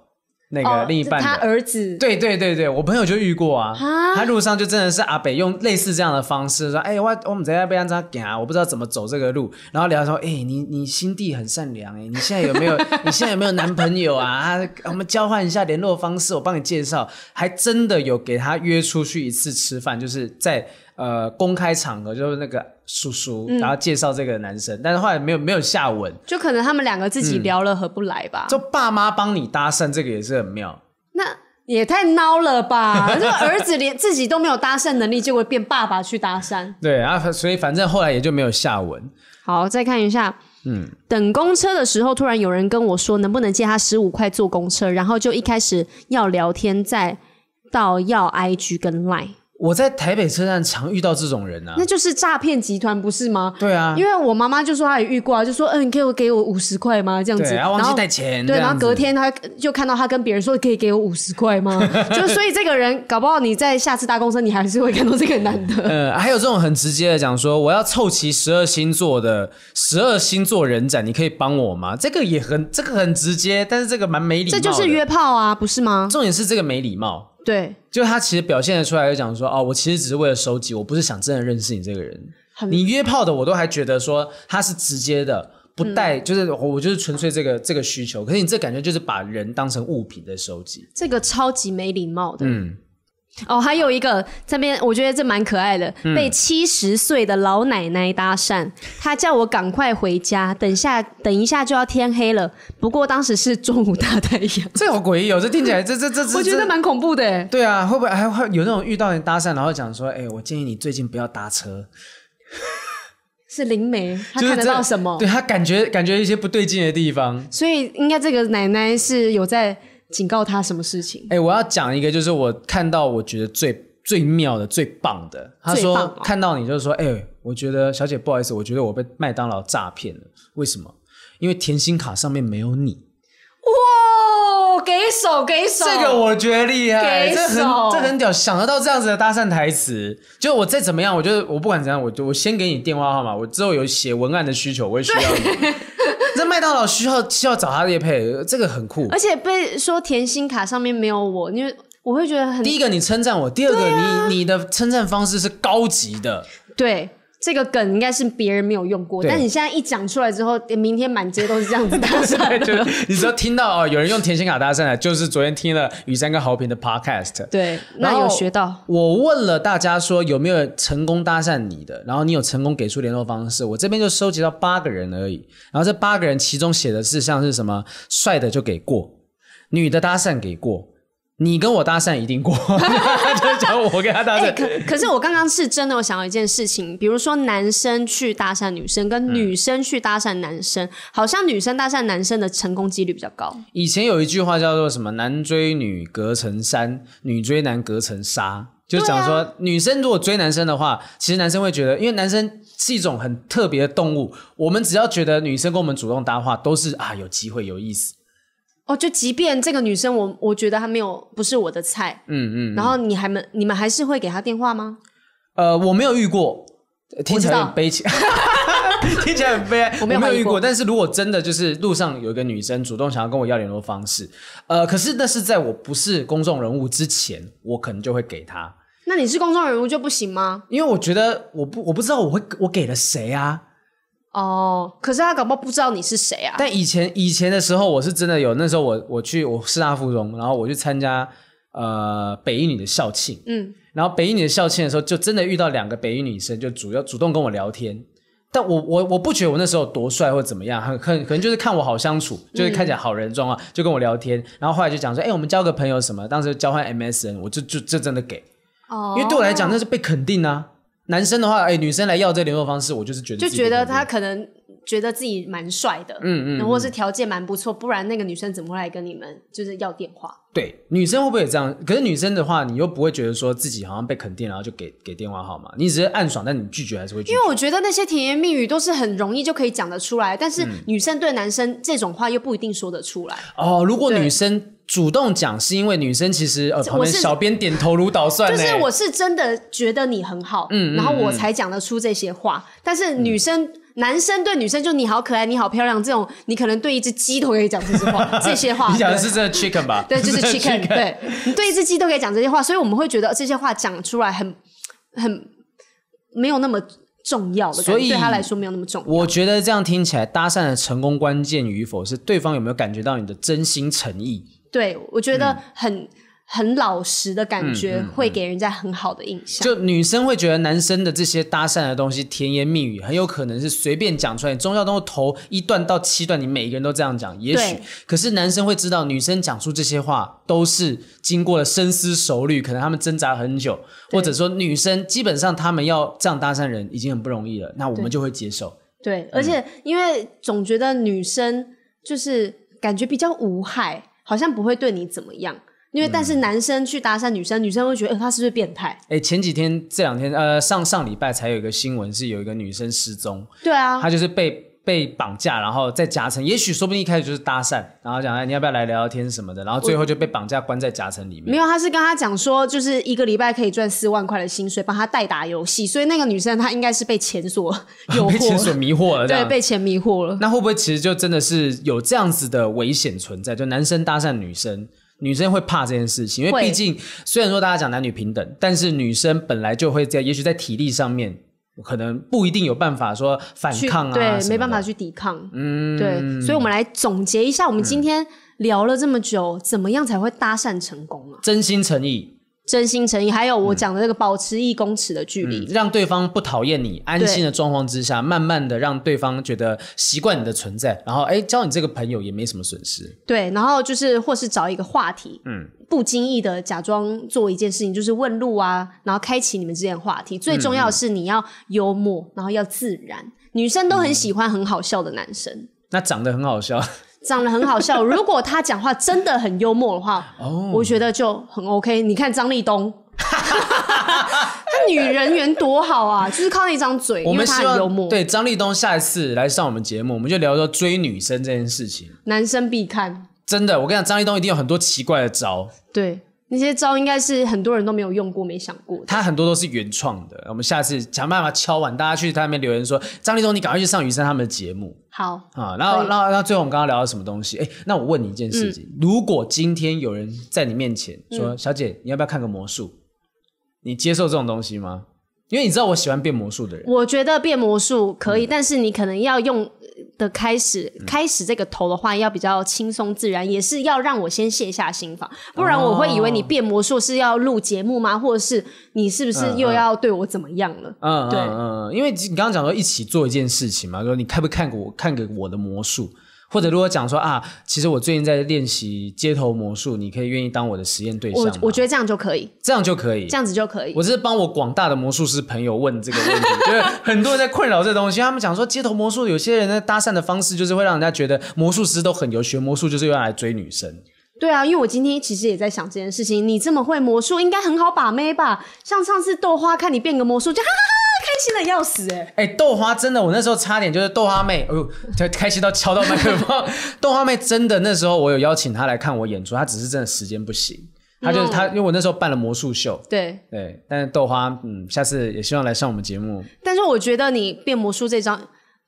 A: 那个另一半、哦，
B: 他儿子，
A: 对对对对，我朋友就遇过啊。他路上就真的是阿北用类似这样的方式说：“哎，我我们在那边这样，我不知道怎么走这个路。”然后聊说：“哎，你你心地很善良哎，你现在有没有 [LAUGHS] 你现在有没有男朋友啊？啊我们交换一下联络方式，我帮你介绍。”还真的有给他约出去一次吃饭，就是在。呃，公开场合就是那个叔叔，嗯、然后介绍这个男生，但是后来没有没有下文，
B: 就可能他们两个自己聊了合不来吧。
A: 嗯、就爸妈帮你搭讪，这个也是很妙。
B: 那也太孬了吧！[LAUGHS] 这个儿子连自己都没有搭讪能力，就会变爸爸去搭讪。
A: 对，然后所以反正后来也就没有下文。
B: 好，再看一下，嗯，等公车的时候，突然有人跟我说，能不能借他十五块坐公车，然后就一开始要聊天，再到要 IG 跟 Line。
A: 我在台北车站常遇到这种人啊，
B: 那就是诈骗集团，不是吗？
A: 对啊，
B: 因为我妈妈就说她也遇过啊，就说嗯，你给我给我五十块吗？这样子，
A: 然后忘记带钱，
B: 对，然后隔天她就看到她跟别人说可以给我五十块吗？就所以这个人搞不好你在下次搭公车，你还是会看到这个男的。[LAUGHS]
A: 呃，还有这种很直接的讲说，我要凑齐十二星座的十二星座人展，你可以帮我吗？这个也很这个很直接，但是这个蛮没礼貌的，
B: 这就是约炮啊，不是吗？
A: 重点是这个没礼貌。
B: 对，
A: 就他其实表现的出来，就讲说哦，我其实只是为了收集，我不是想真的认识你这个人。你约炮的，我都还觉得说他是直接的，不带，嗯、就是我就是纯粹这个这个需求。可是你这感觉就是把人当成物品在收集，
B: 这个超级没礼貌的。嗯。哦，还有一个这边，我觉得这蛮可爱的，嗯、被七十岁的老奶奶搭讪，她叫我赶快回家，等下等一下就要天黑了。不过当时是中午大太阳，
A: 这好诡异哦！这听起来这这这这，
B: 我觉得蛮恐怖的。
A: 对啊，会不会还会有那种遇到人搭讪，然后讲说，哎，我建议你最近不要搭车。
B: 是灵媒，他看得到什么？
A: 对，他感觉感觉一些不对劲的地方，
B: 所以应该这个奶奶是有在。警告他什么事情？
A: 哎、欸，我要讲一个，就是我看到我觉得最最妙的、最棒的。他说、哦、看到你就是说，哎、欸，我觉得小姐不好意思，我觉得我被麦当劳诈骗了。为什么？因为甜心卡上面没有你。
B: 哇，给手给手，
A: 这个我觉得厉害，
B: 给
A: 这很这很屌，想得到这样子的搭讪台词。就我再怎么样，我就我不管怎样，我就我先给你电话号码，我之后有写文案的需求，我也需要你。[LAUGHS] 这麦当劳需要需要找他叶配，这个很酷。
B: 而且被说甜心卡上面没有我，因为我会觉得很。
A: 第一个你称赞我，第二个、啊、你你的称赞方式是高级的。
B: 对。这个梗应该是别人没有用过，但你现在一讲出来之后，明天满街都是这样子 [LAUGHS] 搭讪的。
A: 你只要听到哦，有人用甜心卡搭讪的，就是昨天听了雨山跟豪平的 podcast。
B: 对，那有学到。
A: 我问了大家说有没有成功搭讪你的，然后你有成功给出联络方式，我这边就收集到八个人而已。然后这八个人其中写的是像是什么帅的就给过，女的搭讪给过。你跟我搭讪一定过，[LAUGHS] 就讲我跟他搭讪。
B: 欸、可可是我刚刚是真的，我想到一件事情，比如说男生去搭讪女生，跟女生去搭讪男生，嗯、好像女生搭讪男生的成功几率比较高。
A: 以前有一句话叫做什么“男追女隔层山，女追男隔层纱”，就讲说，女生如果追男生的话，其实男生会觉得，因为男生是一种很特别的动物，我们只要觉得女生跟我们主动搭话，都是啊有机会有意思。
B: 哦，就即便这个女生我我觉得她没有不是我的菜，嗯嗯，然后你还们你们还是会给她电话吗？
A: 呃，我没有遇过，听起来很悲情，[LAUGHS] 听起来很悲哀。我没有遇过，但是如果真的就是路上有一个女生主动想要跟我要联络方式，呃，可是那是在我不是公众人物之前，我可能就会给她。
B: 那你是公众人物就不行吗？
A: 因为我觉得我不我不知道我会我给了谁啊。
B: 哦，可是他搞不好不知道你是谁啊。
A: 但以前以前的时候，我是真的有那时候我我去我师大附中，然后我去参加呃北一女的校庆，嗯，然后北一女的校庆的时候，就真的遇到两个北一女生，就主要主动跟我聊天。但我我我不觉得我那时候多帅或怎么样，很很可能就是看我好相处，就是看起来好人状况，就跟我聊天。然后后来就讲说，哎，我们交个朋友什么？当时交换 MSN，我就就就真的给。哦，因为对我来讲那是被肯定啊。男生的话，哎，女生来要这个联络方式，我就是觉得
B: 就觉得他可能觉得自己蛮帅的，嗯嗯，或者是条件蛮不错，不然那个女生怎么会来跟你们就是要电话？
A: 对，女生会不会也这样？可是女生的话，你又不会觉得说自己好像被肯定，然后就给给电话号码，你只是暗爽，但你拒绝还是会拒绝。
B: 因为我觉得那些甜言蜜语都是很容易就可以讲得出来，但是女生对男生这种话又不一定说得出来。
A: 哦，如果女生。主动讲是因为女生其实呃，旁边小编点头如捣蒜，
B: 就是我是真的觉得你很好，嗯，然后我才讲得出这些话。嗯、但是女生、嗯、男生对女生就你好可爱，你好漂亮这种，你可能对一只鸡都可以讲这些话，[LAUGHS] 这些话。
A: 你讲的是真的 chicken 吧？
B: 对，就 [LAUGHS] 是 chicken。对，你对一只鸡都可以讲这些话，所以我们会觉得这些话讲出来很很没有那么重要的感觉，所以对他来说没有那么重要。
A: 我觉得这样听起来，搭讪的成功关键与否是对方有没有感觉到你的真心诚意。
B: 对，我觉得很、嗯、很老实的感觉，会给人家很好的印象。
A: 就女生会觉得男生的这些搭讪的东西，甜言蜜语，很有可能是随便讲出来。中药都头一段到七段，你每一个人都这样讲，也许。可是男生会知道，女生讲出这些话都是经过了深思熟虑，可能他们挣扎很久，或者说女生基本上他们要这样搭讪人已经很不容易了，那我们就会接受。
B: 对，对，而且因为总觉得女生就是感觉比较无害。好像不会对你怎么样，因为但是男生去搭讪女生，嗯、女生会觉得，呃，他是不是变态？
A: 哎，前几天这两天，呃，上上礼拜才有一个新闻，是有一个女生失踪。
B: 对啊，
A: 她就是被。被绑架，然后再夹层，也许说不定一开始就是搭讪，然后讲哎，你要不要来聊聊天什么的，然后最后就被绑架关在夹层里面。
B: 没有，他是跟他讲说，就是一个礼拜可以赚四万块的薪水，帮他代打游戏，所以那个女生她应该是被钱所 [LAUGHS] 诱惑，
A: 被钱所迷惑了，
B: 对，被钱迷惑了。
A: 那会不会其实就真的是有这样子的危险存在？就男生搭讪女生，女生会怕这件事情，因为毕竟虽然说大家讲男女平等，但是女生本来就会在，也许在体力上面。可能不一定有办法说反抗啊，
B: 对，没办法去抵抗。嗯，对，所以我们来总结一下，我们今天聊了这么久，嗯、怎么样才会搭讪成功啊？
A: 真心诚意。
B: 真心诚意，还有我讲的那个保持一公尺的距离，
A: 嗯，让对方不讨厌你，安心的状况之下，慢慢的让对方觉得习惯你的存在，然后哎，交你这个朋友也没什么损失。
B: 对，然后就是或是找一个话题，嗯，不经意的假装做一件事情，就是问路啊，然后开启你们之间的话题。最重要的是你要幽默，然后要自然，女生都很喜欢很好笑的男生。嗯，
A: 那长得很好笑。
B: 长得很好笑，[LAUGHS] 如果他讲话真的很幽默的话，oh. 我觉得就很 OK。你看张立东，他女人缘多好啊，[LAUGHS] 就是靠那张嘴，
A: 我们
B: 因为他很幽默。
A: 对，张立东下一次来上我们节目，我们就聊说追女生这件事情，
B: 男生必看。
A: 真的，我跟你讲，张立东一定有很多奇怪的招。
B: 对。那些招应该是很多人都没有用过、没想过的。
A: 他很多都是原创的，我们下次想办法敲完，大家去他那边留言说：“张立东，你赶快去上雨生他们的节目。”
B: 好
A: 啊，然后，然后，然后最后我们刚刚聊到什么东西？哎，那我问你一件事情：嗯、如果今天有人在你面前说：“嗯、小姐，你要不要看个魔术？”你接受这种东西吗？因为你知道我喜欢变魔术的人。
B: 我觉得变魔术可以，嗯、但是你可能要用。的开始，开始这个头的话要比较轻松自然，也是要让我先卸下心防，不然我会以为你变魔术是要录节目吗？或者是你是不是又要对我怎么样了？嗯，对，
A: 嗯，嗯，因为你刚刚讲说一起做一件事情嘛，说你看不看过我看个我的魔术？或者如果讲说啊，其实我最近在练习街头魔术，你可以愿意当我的实验对象吗？
B: 我我觉得这样就可以，
A: 这样就可以，
B: 这样子就可以。
A: 我是帮我广大的魔术师朋友问这个问题，[LAUGHS] 就是很多人在困扰这东西。他们讲说街头魔术，有些人的搭讪的方式就是会让人家觉得魔术师都很油，学魔术就是用来追女生。
B: 对啊，因为我今天其实也在想这件事情。你这么会魔术，应该很好把妹吧？像上次豆花看你变个魔术，就哈哈哈，开心的要死哎、欸！
A: 哎、欸，豆花真的，我那时候差点就是豆花妹，哎呦，就开心到敲到麦克风。[LAUGHS] 豆花妹真的，那时候我有邀请她来看我演出，她只是真的时间不行。她就是她，因为我那时候办了魔术秀。
B: 对
A: 对，但是豆花，嗯，下次也希望来上我们节目。
B: 但是我觉得你变魔术这张。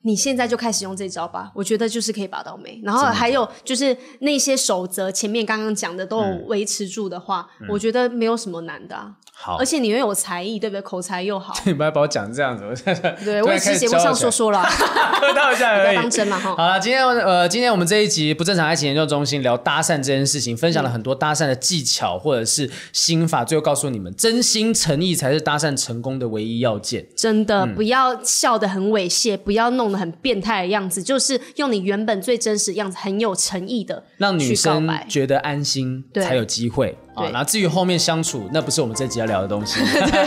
B: 你现在就开始用这招吧，我觉得就是可以把到眉。然后还有就是那些守则，前面刚刚讲的都有维持住的话，嗯、我觉得没有什么难的、啊。
A: 好，
B: 而且你又有才艺，对不对？口才又好。[LAUGHS]
A: 你不要把我讲这样子，我现在
B: 对我也是节目上说说了，[LAUGHS]
A: 喝到一下而已。
B: 当真嘛哈。
A: 好了，今天呃，今天我们这一集不正常爱情研究中心聊搭讪这件事情，分享了很多搭讪的技巧或者是心法，最后告诉你们，真心诚意才是搭讪成功的唯一要件。
B: 真的，嗯、不要笑得很猥亵，不要弄得很变态的样子，就是用你原本最真实的样子，很有诚意的，
A: 让女生觉得安心，才有机会。啊，那至于后面相处，那不是我们这集要聊的东西。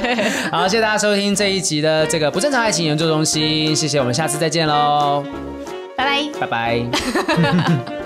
A: [LAUGHS] 好，谢谢大家收听这一集的这个不正常爱情研究中心，谢谢，我们下次再见喽，
B: 拜拜，
A: 拜拜。[LAUGHS] [LAUGHS]